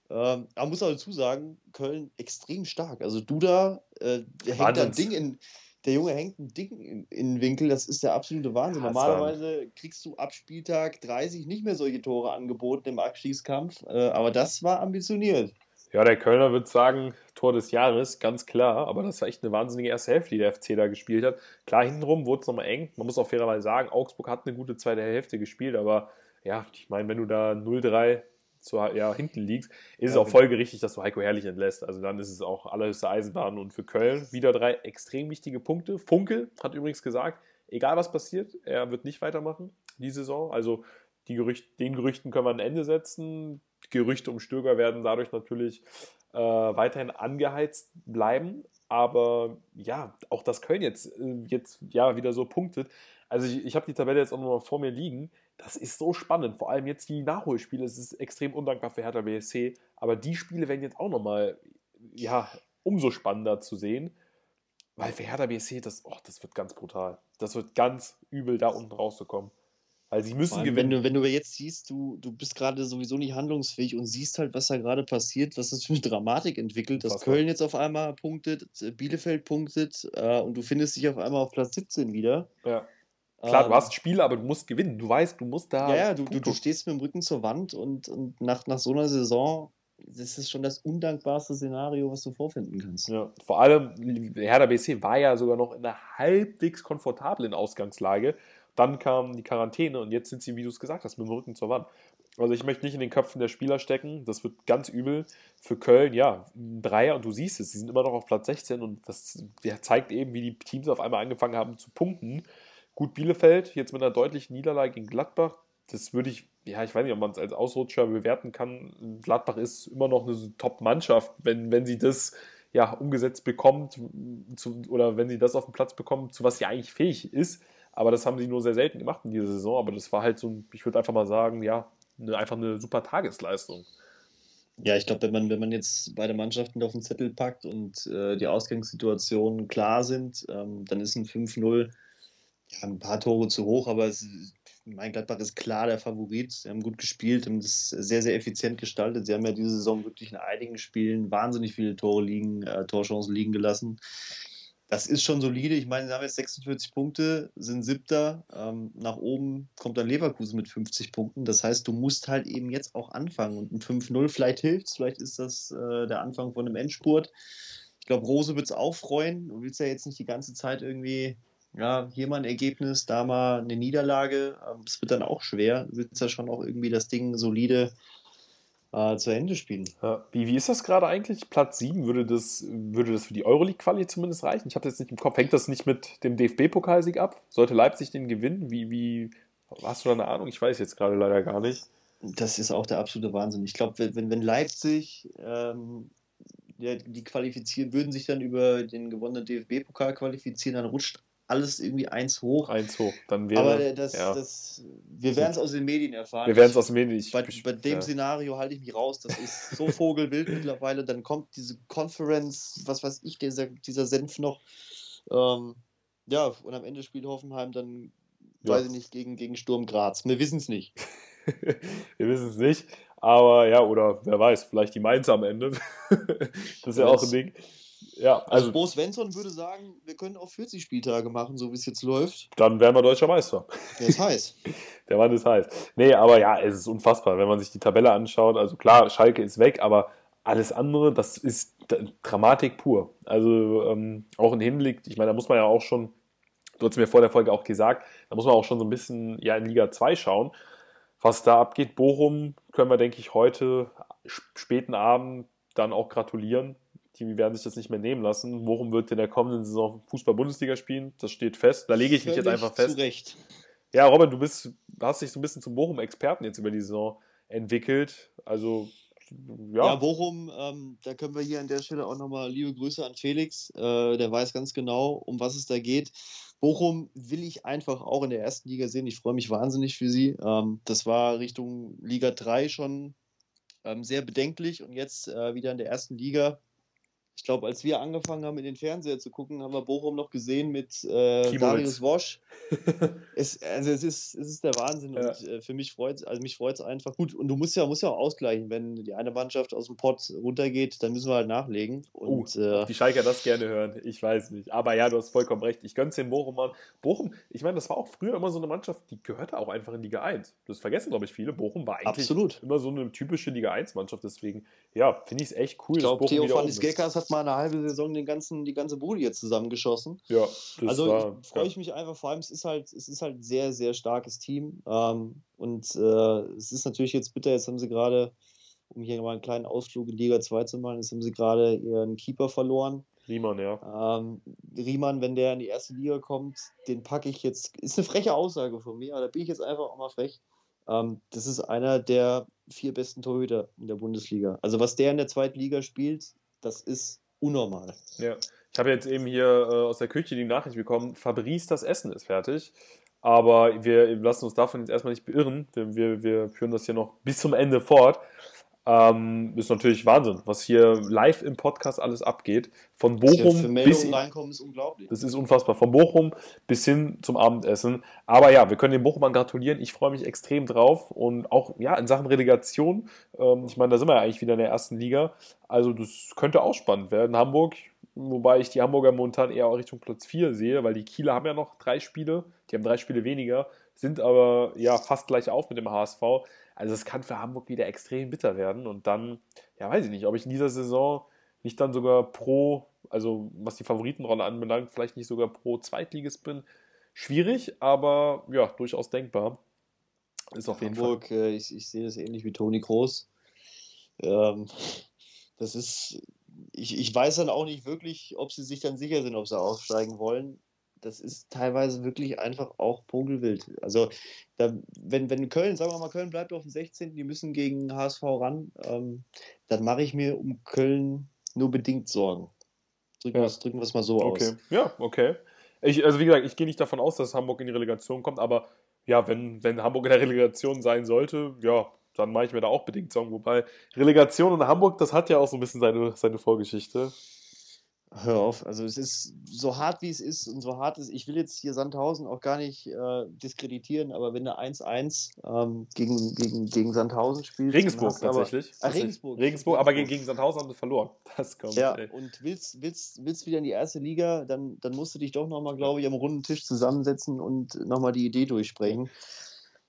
Ähm, aber muss auch dazu sagen, Köln extrem stark. Also Duda, äh, der hängt da ein Ding in, der Junge hängt ein Ding in, in den Winkel, das ist der absolute Wahnsinn. Ja, Normalerweise kriegst du ab Spieltag 30 nicht mehr solche Tore angeboten im Abstiegskampf, äh, aber das war ambitioniert. Ja, der Kölner wird sagen, Tor des Jahres, ganz klar, aber das war echt eine wahnsinnige erste Hälfte, die der FC da gespielt hat. Klar, hintenrum wurde es nochmal eng. Man muss auch fairerweise sagen, Augsburg hat eine gute zweite Hälfte gespielt, aber ja, ich meine, wenn du da 0-3 zu, ja, hinten liegst, ist es auch folgerichtig, dass du Heiko Herrlich entlässt. Also dann ist es auch allerhöchste Eisenbahn. Und für Köln wieder drei extrem wichtige Punkte. Funkel hat übrigens gesagt, egal was passiert, er wird nicht weitermachen die Saison. Also die Gerücht, den Gerüchten können wir ein Ende setzen. Gerüchte um Stöger werden dadurch natürlich äh, weiterhin angeheizt bleiben. Aber ja, auch dass Köln jetzt, äh, jetzt ja wieder so punktet. Also ich, ich habe die Tabelle jetzt auch nochmal vor mir liegen das ist so spannend. Vor allem jetzt die Nachholspiele. Es ist extrem undankbar für Hertha BSC. Aber die Spiele werden jetzt auch nochmal, ja, umso spannender zu sehen. Weil für Hertha BSC, das, oh, das wird ganz brutal. Das wird ganz übel, da unten rauszukommen. Weil sie müssen allem, gewinnen. Wenn du, wenn du jetzt siehst, du, du bist gerade sowieso nicht handlungsfähig und siehst halt, was da gerade passiert, was das für eine Dramatik entwickelt, dass Köln jetzt auf einmal punktet, Bielefeld punktet äh, und du findest dich auf einmal auf Platz 17 wieder. Ja. Klar, du ähm. hast Spiele, aber du musst gewinnen. Du weißt, du musst da. Ja, ja du, du, du, stehst mit dem Rücken zur Wand und, und nach, nach so einer Saison, das ist schon das undankbarste Szenario, was du vorfinden kannst. Ja, vor allem, Hertha BC war ja sogar noch in einer halbwegs komfortablen Ausgangslage. Dann kam die Quarantäne und jetzt sind sie, wie du es gesagt hast, mit dem Rücken zur Wand. Also ich möchte nicht in den Köpfen der Spieler stecken. Das wird ganz übel. Für Köln, ja, ein Dreier und du siehst es, sie sind immer noch auf Platz 16 und das zeigt eben, wie die Teams auf einmal angefangen haben zu punkten. Gut, Bielefeld jetzt mit einer deutlichen Niederlage gegen Gladbach. Das würde ich, ja, ich weiß nicht, ob man es als Ausrutscher bewerten kann. Gladbach ist immer noch eine Top-Mannschaft, wenn, wenn sie das ja, umgesetzt bekommt zu, oder wenn sie das auf den Platz bekommt, zu was sie eigentlich fähig ist. Aber das haben sie nur sehr selten gemacht in dieser Saison. Aber das war halt so, ich würde einfach mal sagen, ja, eine, einfach eine super Tagesleistung. Ja, ich glaube, wenn man, wenn man jetzt beide Mannschaften auf den Zettel packt und äh, die Ausgangssituationen klar sind, ähm, dann ist ein 5-0 ja, ein paar Tore zu hoch, aber es, mein Gladbach ist klar der Favorit. Sie haben gut gespielt, haben das sehr, sehr effizient gestaltet. Sie haben ja diese Saison wirklich in einigen Spielen wahnsinnig viele Tore liegen, äh, Torchancen liegen gelassen. Das ist schon solide. Ich meine, sie haben jetzt 46 Punkte, sind siebter. Ähm, nach oben kommt dann Leverkusen mit 50 Punkten. Das heißt, du musst halt eben jetzt auch anfangen. Und ein 5-0 vielleicht hilft Vielleicht ist das äh, der Anfang von einem Endspurt. Ich glaube, Rose wird es auch freuen. Du willst ja jetzt nicht die ganze Zeit irgendwie ja, hier mal ein Ergebnis, da mal eine Niederlage. Es wird dann auch schwer. Du willst ja schon auch irgendwie das Ding solide äh, zu Ende spielen. Ja. Wie, wie ist das gerade eigentlich? Platz 7, würde das, würde das für die Euroleague-Quali zumindest reichen? Ich habe das jetzt nicht im Kopf. Hängt das nicht mit dem DFB-Pokalsieg ab? Sollte Leipzig den gewinnen? Wie, wie, hast du da eine Ahnung? Ich weiß jetzt gerade leider gar nicht. Das ist auch der absolute Wahnsinn. Ich glaube, wenn, wenn Leipzig ähm, die qualifizieren, würden sich dann über den gewonnenen DFB-Pokal qualifizieren, dann rutscht alles irgendwie eins hoch. Eins hoch, dann wäre. Aber das, ja. das, wir werden es aus den Medien erfahren. Wir werden es aus den Medien. Ich, bei, bei dem ja. Szenario halte ich mich raus. Das ist so <laughs> vogelwild mittlerweile. Dann kommt diese Conference, was weiß ich, dieser, dieser Senf noch. Ähm, ja, und am Ende spielt Hoffenheim dann, ja. weiß ich nicht, gegen, gegen Sturm Graz. Wir wissen es nicht. <laughs> wir wissen es nicht. Aber ja, oder wer weiß, vielleicht die Mainz am Ende. <laughs> das ist ja auch ein Ding. Ja, also, also Bo Svensson würde sagen, wir können auch 40 Spieltage machen, so wie es jetzt läuft. Dann wären wir deutscher Meister. Der ist heiß. <laughs> Der Mann ist heiß. Nee, aber ja, es ist unfassbar, wenn man sich die Tabelle anschaut. Also klar, Schalke ist weg, aber alles andere, das ist Dramatik pur. Also ähm, auch in Hinblick, ich meine, da muss man ja auch schon, du hast mir vor der Folge auch gesagt, da muss man auch schon so ein bisschen ja, in Liga 2 schauen. Was da abgeht, Bochum, können wir, denke ich, heute späten Abend dann auch gratulieren die werden sich das nicht mehr nehmen lassen. Worum wird in der kommenden Saison Fußball-Bundesliga spielen? Das steht fest. Da lege ich mich jetzt einfach fest. Zu Recht. Ja, Robin, du bist, hast dich so ein bisschen zum Bochum-Experten jetzt über die Saison entwickelt. Also, ja. Ja, Bochum, ähm, da können wir hier an der Stelle auch nochmal liebe Grüße an Felix. Äh, der weiß ganz genau, um was es da geht. Bochum will ich einfach auch in der ersten Liga sehen. Ich freue mich wahnsinnig für sie. Ähm, das war Richtung Liga 3 schon ähm, sehr bedenklich und jetzt äh, wieder in der ersten Liga ich glaube, als wir angefangen haben, in den Fernseher zu gucken, haben wir Bochum noch gesehen mit äh, Darius Wosch. <laughs> es, also es ist, es ist der Wahnsinn ja. und äh, für mich freut es, also mich freut es einfach. Gut, und du musst ja, musst ja auch ausgleichen, wenn die eine Mannschaft aus dem Pott runtergeht, dann müssen wir halt nachlegen. Und, uh, äh, die Schalker das gerne hören, ich weiß nicht. Aber ja, du hast vollkommen recht. Ich gönn's den Bochum an. Bochum, ich meine, das war auch früher immer so eine Mannschaft, die gehörte auch einfach in Liga 1. Das vergessen, glaube ich, viele. Bochum war eigentlich Absolut. immer so eine typische Liga 1-Mannschaft, deswegen, ja, finde ich es echt cool. Ich glaube, Theo van Gekas hat mal eine halbe Saison den ganzen, die ganze Bude jetzt zusammengeschossen. Ja, also freue ich mich einfach, vor allem es ist halt, es ist halt ein sehr, sehr starkes Team. Ähm, und äh, es ist natürlich jetzt bitter, jetzt haben sie gerade, um hier mal einen kleinen Ausflug in Liga 2 zu machen, jetzt haben sie gerade ihren Keeper verloren. Riemann, ja. Ähm, Riemann, wenn der in die erste Liga kommt, den packe ich jetzt. Ist eine freche Aussage von mir, aber da bin ich jetzt einfach auch mal frech. Ähm, das ist einer der vier besten Torhüter in der Bundesliga. Also was der in der zweiten Liga spielt, das ist unnormal. Ja. Ich habe jetzt eben hier äh, aus der Küche die Nachricht bekommen, Fabrice, das Essen ist fertig. Aber wir lassen uns davon jetzt erstmal nicht beirren. Wir, wir, wir führen das hier noch bis zum Ende fort. Ähm, ist natürlich Wahnsinn, was hier live im Podcast alles abgeht. Von Bochum bis reinkommen ist unglaublich. Das ist unfassbar. Von Bochum bis hin zum Abendessen. Aber ja, wir können den Bochumern gratulieren. Ich freue mich extrem drauf und auch ja in Sachen Relegation. Ähm, ich meine, da sind wir ja eigentlich wieder in der ersten Liga. Also das könnte auch spannend werden. Hamburg, wobei ich die Hamburger momentan eher Richtung Platz 4 sehe, weil die Kieler haben ja noch drei Spiele. Die haben drei Spiele weniger, sind aber ja fast gleich auf mit dem HSV. Also es kann für Hamburg wieder extrem bitter werden. Und dann, ja, weiß ich nicht, ob ich in dieser Saison nicht dann sogar pro, also was die Favoritenrolle anbelangt, vielleicht nicht sogar pro Zweitligist bin. Schwierig, aber ja, durchaus denkbar. Ist auf jeden Hamburg, Fall. Äh, ich, ich sehe das ähnlich wie Toni Kroos. Ähm, das ist, ich, ich weiß dann auch nicht wirklich, ob sie sich dann sicher sind, ob sie aufsteigen wollen das ist teilweise wirklich einfach auch vogelwild. Also, da, wenn, wenn Köln, sagen wir mal, Köln bleibt auf dem 16., die müssen gegen HSV ran, ähm, dann mache ich mir um Köln nur bedingt Sorgen. Drücken, ja. wir es mal so okay. aus. Ja, okay. Ich, also, wie gesagt, ich gehe nicht davon aus, dass Hamburg in die Relegation kommt, aber ja, wenn, wenn Hamburg in der Relegation sein sollte, ja, dann mache ich mir da auch bedingt Sorgen. Wobei Relegation in Hamburg, das hat ja auch so ein bisschen seine, seine Vorgeschichte. Hör auf, also es ist so hart wie es ist und so hart ist. Ich will jetzt hier Sandhausen auch gar nicht äh, diskreditieren, aber wenn du 1-1 ähm, gegen, gegen, gegen Sandhausen spielst. Regensburg tatsächlich. Aber, ah, Regensburg. Regensburg, aber gegen, gegen Sandhausen haben sie verloren. <laughs> Das kommt. Ja, ey. und willst, willst, willst wieder in die erste Liga, dann, dann musst du dich doch nochmal, glaube ich, am runden Tisch zusammensetzen und nochmal die Idee durchsprechen.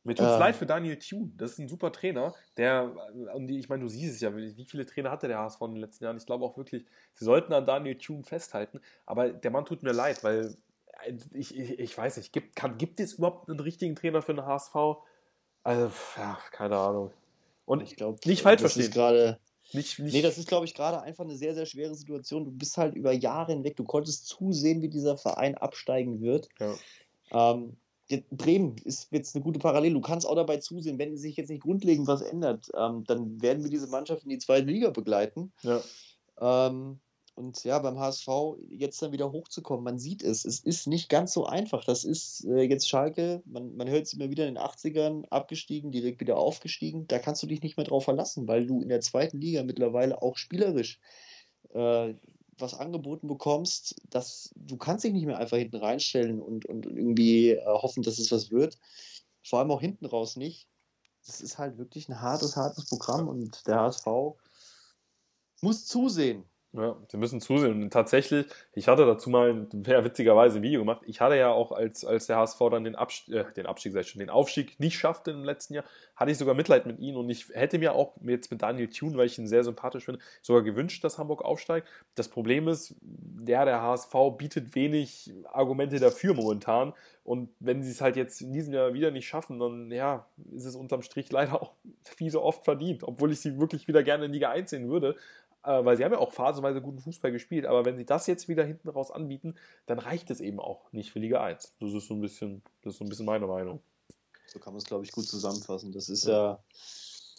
Mir tut es äh, leid für Daniel Thune. Das ist ein super Trainer, der, und ich meine, du siehst es ja, wie viele Trainer hatte der HSV in den letzten Jahren? Ich glaube auch wirklich, sie sollten an Daniel Thune festhalten, aber der Mann tut mir leid, weil ich, ich, ich weiß nicht, gibt, kann, gibt es überhaupt einen richtigen Trainer für den HSV? Also, ja, keine Ahnung. Und ich glaube, nicht falsch das verstehen. gerade. Nicht, nicht nee, das ist, glaube ich, gerade einfach eine sehr, sehr schwere Situation. Du bist halt über Jahre hinweg, du konntest zusehen, wie dieser Verein absteigen wird. Ja. Ähm, Bremen ist jetzt eine gute Parallele. Du kannst auch dabei zusehen, wenn sich jetzt nicht grundlegend was ändert, ähm, dann werden wir diese Mannschaft in die zweite Liga begleiten. Ja. Ähm, und ja, beim HSV jetzt dann wieder hochzukommen, man sieht es, es ist nicht ganz so einfach. Das ist äh, jetzt Schalke, man, man hört es immer wieder in den 80ern, abgestiegen, direkt wieder aufgestiegen. Da kannst du dich nicht mehr drauf verlassen, weil du in der zweiten Liga mittlerweile auch spielerisch äh, was angeboten bekommst, dass du kannst dich nicht mehr einfach hinten reinstellen und, und irgendwie äh, hoffen, dass es was wird. Vor allem auch hinten raus nicht. Das ist halt wirklich ein hartes, hartes Programm und der HSV muss zusehen, ja, sie müssen zusehen. Und tatsächlich, ich hatte dazu mal ja, witzigerweise ein Video gemacht. Ich hatte ja auch, als, als der HSV dann den, Abstieg, äh, den Abstieg, sag ich schon, den Aufstieg nicht schaffte im letzten Jahr, hatte ich sogar Mitleid mit ihnen. Und ich hätte mir auch jetzt mit Daniel Thune, weil ich ihn sehr sympathisch finde, sogar gewünscht, dass Hamburg aufsteigt. Das Problem ist, der, der HSV bietet wenig Argumente dafür momentan. Und wenn sie es halt jetzt in diesem Jahr wieder nicht schaffen, dann ja, ist es unterm Strich leider auch <laughs> wie so oft verdient, obwohl ich sie wirklich wieder gerne in Liga 1 sehen würde weil sie haben ja auch phasenweise guten Fußball gespielt, aber wenn sie das jetzt wieder hinten raus anbieten, dann reicht es eben auch nicht für Liga 1. Das ist so ein bisschen, das ist so ein bisschen meine Meinung. So kann man es, glaube ich, gut zusammenfassen. Das ist ja. ja,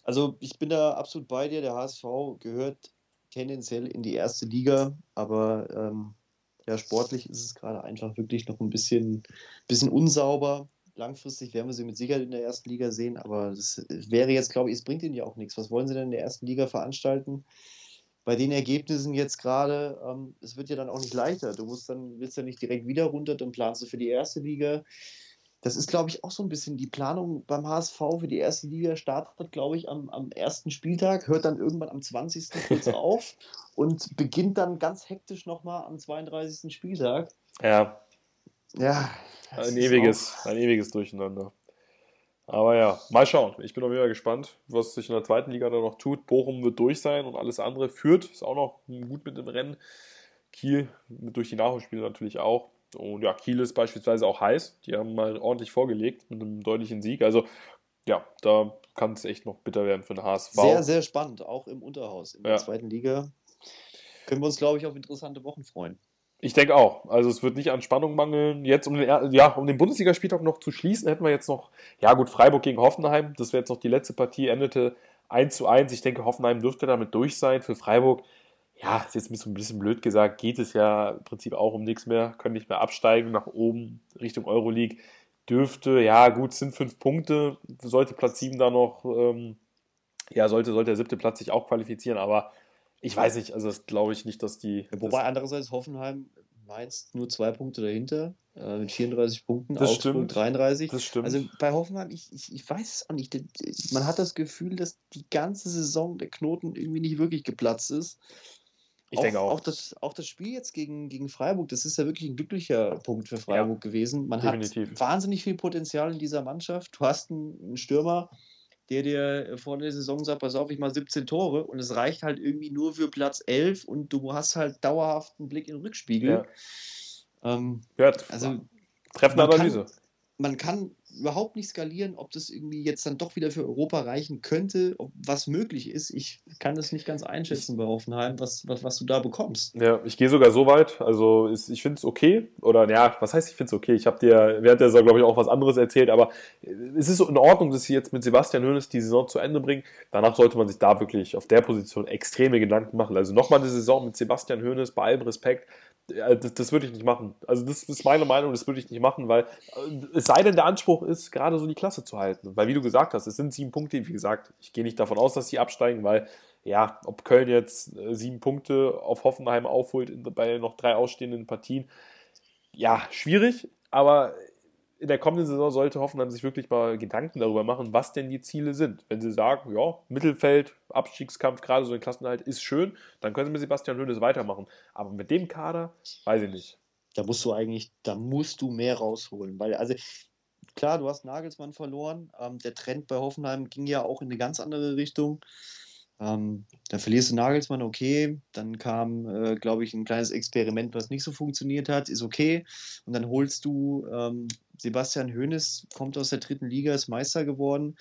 also ich bin da absolut bei dir. Der HSV gehört tendenziell in die erste Liga, aber ähm, ja, sportlich ist es gerade einfach wirklich noch ein bisschen, bisschen unsauber. Langfristig werden wir sie mit Sicherheit in der ersten Liga sehen, aber das wäre jetzt, glaube ich, es bringt ihnen ja auch nichts. Was wollen sie denn in der ersten Liga veranstalten? Bei den Ergebnissen jetzt gerade, ähm, es wird ja dann auch nicht leichter. Du musst dann, willst ja nicht direkt wieder runter, dann planst du für die erste Liga. Das ist, glaube ich, auch so ein bisschen die Planung beim HSV für die erste Liga startet, glaube ich, am, am ersten Spieltag, hört dann irgendwann am 20. <laughs> kurz auf und beginnt dann ganz hektisch nochmal am 32. Spieltag. Ja. Ja. Ein ewiges, ein ewiges Durcheinander. Aber ja, mal schauen. Ich bin auch wieder gespannt, was sich in der zweiten Liga da noch tut. Bochum wird durch sein und alles andere führt. Ist auch noch gut mit dem Rennen. Kiel durch die Nachholspiele natürlich auch. Und ja, Kiel ist beispielsweise auch heiß. Die haben mal ordentlich vorgelegt mit einem deutlichen Sieg. Also ja, da kann es echt noch bitter werden für den HSV. Sehr, sehr spannend, auch im Unterhaus, in der ja. zweiten Liga. Können wir uns, glaube ich, auf interessante Wochen freuen. Ich denke auch. Also es wird nicht an Spannung mangeln. Jetzt, um den, ja, um den Bundesligaspieltag noch zu schließen, hätten wir jetzt noch, ja gut, Freiburg gegen Hoffenheim. Das wäre jetzt noch die letzte Partie, endete 1 zu 1. Ich denke, Hoffenheim dürfte damit durch sein. Für Freiburg, ja, ist jetzt ein bisschen blöd gesagt, geht es ja im Prinzip auch um nichts mehr, können nicht mehr absteigen nach oben Richtung Euroleague. Dürfte, ja gut, sind fünf Punkte, sollte Platz 7 da noch, ähm, ja, sollte, sollte der siebte Platz sich auch qualifizieren, aber ich weiß nicht, also das glaube ich nicht, dass die. Ja, wobei andererseits Hoffenheim Mainz nur zwei Punkte dahinter, äh, mit 34 Punkten, das Augsburg stimmt. 33. Das stimmt. Also bei Hoffenheim, ich, ich, ich weiß es auch nicht. Man hat das Gefühl, dass die ganze Saison der Knoten irgendwie nicht wirklich geplatzt ist. Ich auch, denke auch. Auch das, auch das Spiel jetzt gegen, gegen Freiburg, das ist ja wirklich ein glücklicher Punkt für Freiburg ja, gewesen. Man definitiv. hat wahnsinnig viel Potenzial in dieser Mannschaft. Du hast einen, einen Stürmer, der dir vor der Saison sagt, pass auf, ich mal 17 Tore und es reicht halt irgendwie nur für Platz 11 und du hast halt dauerhaft einen Blick in den Rückspiegel. Ja. Ähm, ja, also treffende Analyse. Kann, man kann überhaupt nicht skalieren, ob das irgendwie jetzt dann doch wieder für Europa reichen könnte, ob was möglich ist. Ich kann das nicht ganz einschätzen bei Hoffenheim, was, was, was du da bekommst. Ja, ich gehe sogar so weit. Also ist, ich finde es okay. Oder ja, was heißt, ich finde es okay? Ich habe dir während der Saison, glaube ich, auch was anderes erzählt, aber es ist in Ordnung, dass sie jetzt mit Sebastian Hoeneß die Saison zu Ende bringen. Danach sollte man sich da wirklich auf der Position extreme Gedanken machen. Also nochmal eine Saison mit Sebastian Hoeneß, bei allem Respekt das, das würde ich nicht machen. Also das, ist meine Meinung, das würde ich nicht machen, weil äh, es sei denn, der Anspruch ist, gerade so die Klasse zu halten. Weil wie du gesagt hast, es sind sieben Punkte, wie gesagt, ich gehe nicht davon aus, dass sie absteigen, weil ja, ob Köln jetzt äh, sieben Punkte auf Hoffenheim aufholt bei noch drei ausstehenden Partien, ja, schwierig, aber in der kommenden Saison sollte Hoffenheim sich wirklich mal Gedanken darüber machen, was denn die Ziele sind. Wenn sie sagen, ja, Mittelfeld, Abstiegskampf, gerade so ein Klassenhalt ist schön, dann können sie mit Sebastian Hönes weitermachen. Aber mit dem Kader, weiß ich nicht. Da musst du eigentlich, da musst du mehr rausholen. Weil, also, klar, du hast Nagelsmann verloren. Ähm, der Trend bei Hoffenheim ging ja auch in eine ganz andere Richtung. Ähm, dann verlierst du Nagelsmann, okay. Dann kam, äh, glaube ich, ein kleines Experiment, was nicht so funktioniert hat, ist okay. Und dann holst du ähm, Sebastian Hoeneß, kommt aus der dritten Liga, ist Meister geworden.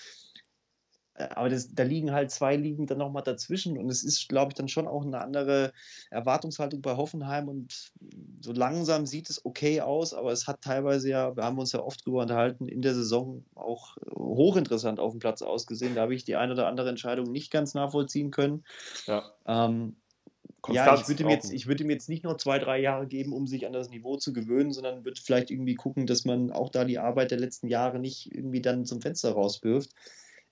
Äh, aber das, da liegen halt zwei Ligen dann nochmal dazwischen und es ist, glaube ich, dann schon auch eine andere Erwartungshaltung bei Hoffenheim und so langsam sieht es okay aus, aber es hat teilweise ja, wir haben uns ja oft drüber unterhalten, in der Saison auch hochinteressant auf dem Platz ausgesehen. Da habe ich die eine oder andere Entscheidung nicht ganz nachvollziehen können. Ja. Ähm, ja, ich würde, ihm jetzt, ich würde ihm jetzt nicht nur zwei, drei Jahre geben, um sich an das Niveau zu gewöhnen, sondern würde vielleicht irgendwie gucken, dass man auch da die Arbeit der letzten Jahre nicht irgendwie dann zum Fenster rauswirft.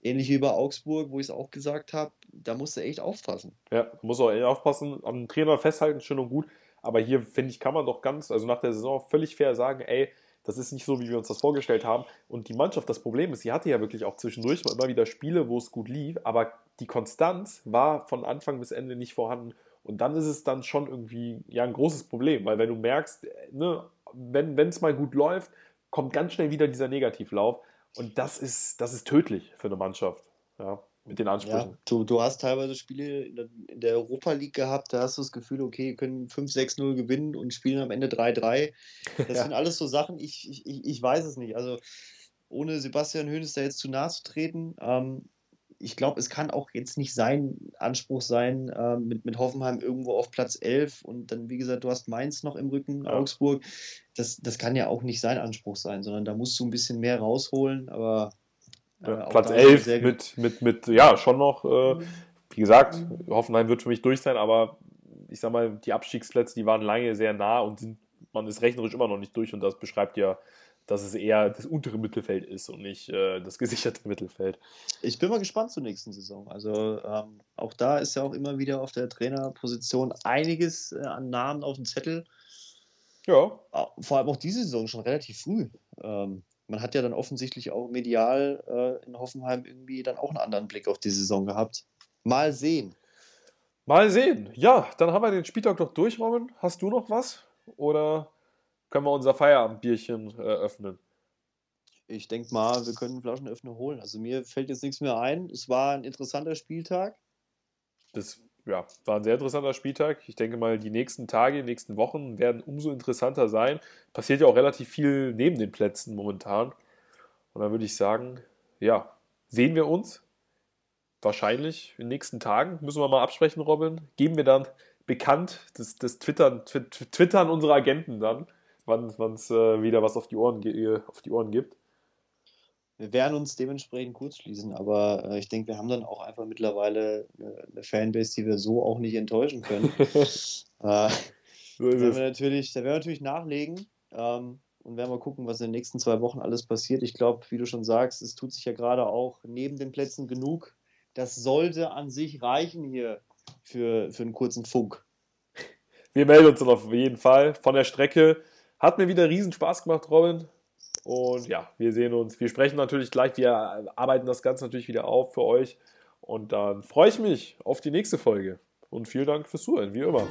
Ähnlich wie bei Augsburg, wo ich es auch gesagt habe, da musst du echt aufpassen. Ja, muss auch echt aufpassen. Am Trainer festhalten, schön und gut. Aber hier, finde ich, kann man doch ganz, also nach der Saison völlig fair sagen, ey, das ist nicht so, wie wir uns das vorgestellt haben. Und die Mannschaft, das Problem ist, sie hatte ja wirklich auch zwischendurch immer wieder Spiele, wo es gut lief, aber die Konstanz war von Anfang bis Ende nicht vorhanden. Und dann ist es dann schon irgendwie ja ein großes Problem, weil wenn du merkst, ne, wenn es mal gut läuft, kommt ganz schnell wieder dieser Negativlauf. Und das ist, das ist tödlich für eine Mannschaft, ja, mit den Ansprüchen. Ja, du, du hast teilweise Spiele in der, Europa League gehabt, da hast du das Gefühl, okay, können 5-6-0 gewinnen und spielen am Ende 3-3. <laughs> Das ja. sind alles so Sachen, ich, ich, ich weiß es nicht. Also ohne Sebastian Hoeneß da jetzt zu nahe zu treten, ähm, ich glaube, es kann auch jetzt nicht sein Anspruch sein, äh, mit, mit Hoffenheim irgendwo auf Platz 11 und dann, wie gesagt, du hast Mainz noch im Rücken, ja. Augsburg. Das, das kann ja auch nicht sein Anspruch sein, sondern da musst du ein bisschen mehr rausholen, aber. Äh, ja, Platz 11 mit, mit, mit, ja, schon noch, äh, wie gesagt, Hoffenheim wird für mich durch sein, aber ich sag mal, die Abstiegsplätze, die waren lange sehr nah und sind, man ist rechnerisch immer noch nicht durch und das beschreibt ja dass es eher das untere Mittelfeld ist und nicht äh, das gesicherte <laughs> Mittelfeld. Ich bin mal gespannt zur nächsten Saison. Also ähm, auch da ist ja auch immer wieder auf der Trainerposition einiges äh, an Namen auf dem Zettel. Ja. Vor allem auch diese Saison schon relativ früh. Ähm, man hat ja dann offensichtlich auch medial äh, in Hoffenheim irgendwie dann auch einen anderen Blick auf die Saison gehabt. Mal sehen. Mal sehen. Ja, dann haben wir den Spieltag doch durch, Robin. Hast du noch was? Oder können wir unser Feierabendbierchen äh, öffnen. Ich denke mal, wir können Flaschenöffner holen. Also mir fällt jetzt nichts mehr ein. Es war ein interessanter Spieltag. Das ja, war ein sehr interessanter Spieltag. Ich denke mal, die nächsten Tage, die nächsten Wochen werden umso interessanter sein. Passiert ja auch relativ viel neben den Plätzen momentan. Und dann würde ich sagen, ja, sehen wir uns wahrscheinlich in den nächsten Tagen. Müssen wir mal absprechen, Robin. Geben wir dann bekannt das, das Twittern, Twittern unserer Agenten dann wann es äh, wieder was auf die, Ohren, äh, auf die Ohren gibt. Wir werden uns dementsprechend kurz schließen, aber äh, ich denke, wir haben dann auch einfach mittlerweile eine, eine Fanbase, die wir so auch nicht enttäuschen können. <laughs> äh, so ist es. Wir natürlich, da werden wir natürlich nachlegen ähm, und werden mal gucken, was in den nächsten zwei Wochen alles passiert. Ich glaube, wie du schon sagst, es tut sich ja gerade auch neben den Plätzen genug. Das sollte an sich reichen hier für, für einen kurzen Funk. Wir melden uns dann auf jeden Fall von der Strecke. Hat mir wieder riesen Spaß gemacht, Robin. Und ja, wir sehen uns. Wir sprechen natürlich gleich. Wir arbeiten das Ganze natürlich wieder auf für euch. Und dann freue ich mich auf die nächste Folge. Und vielen Dank fürs Zuhören, wie immer.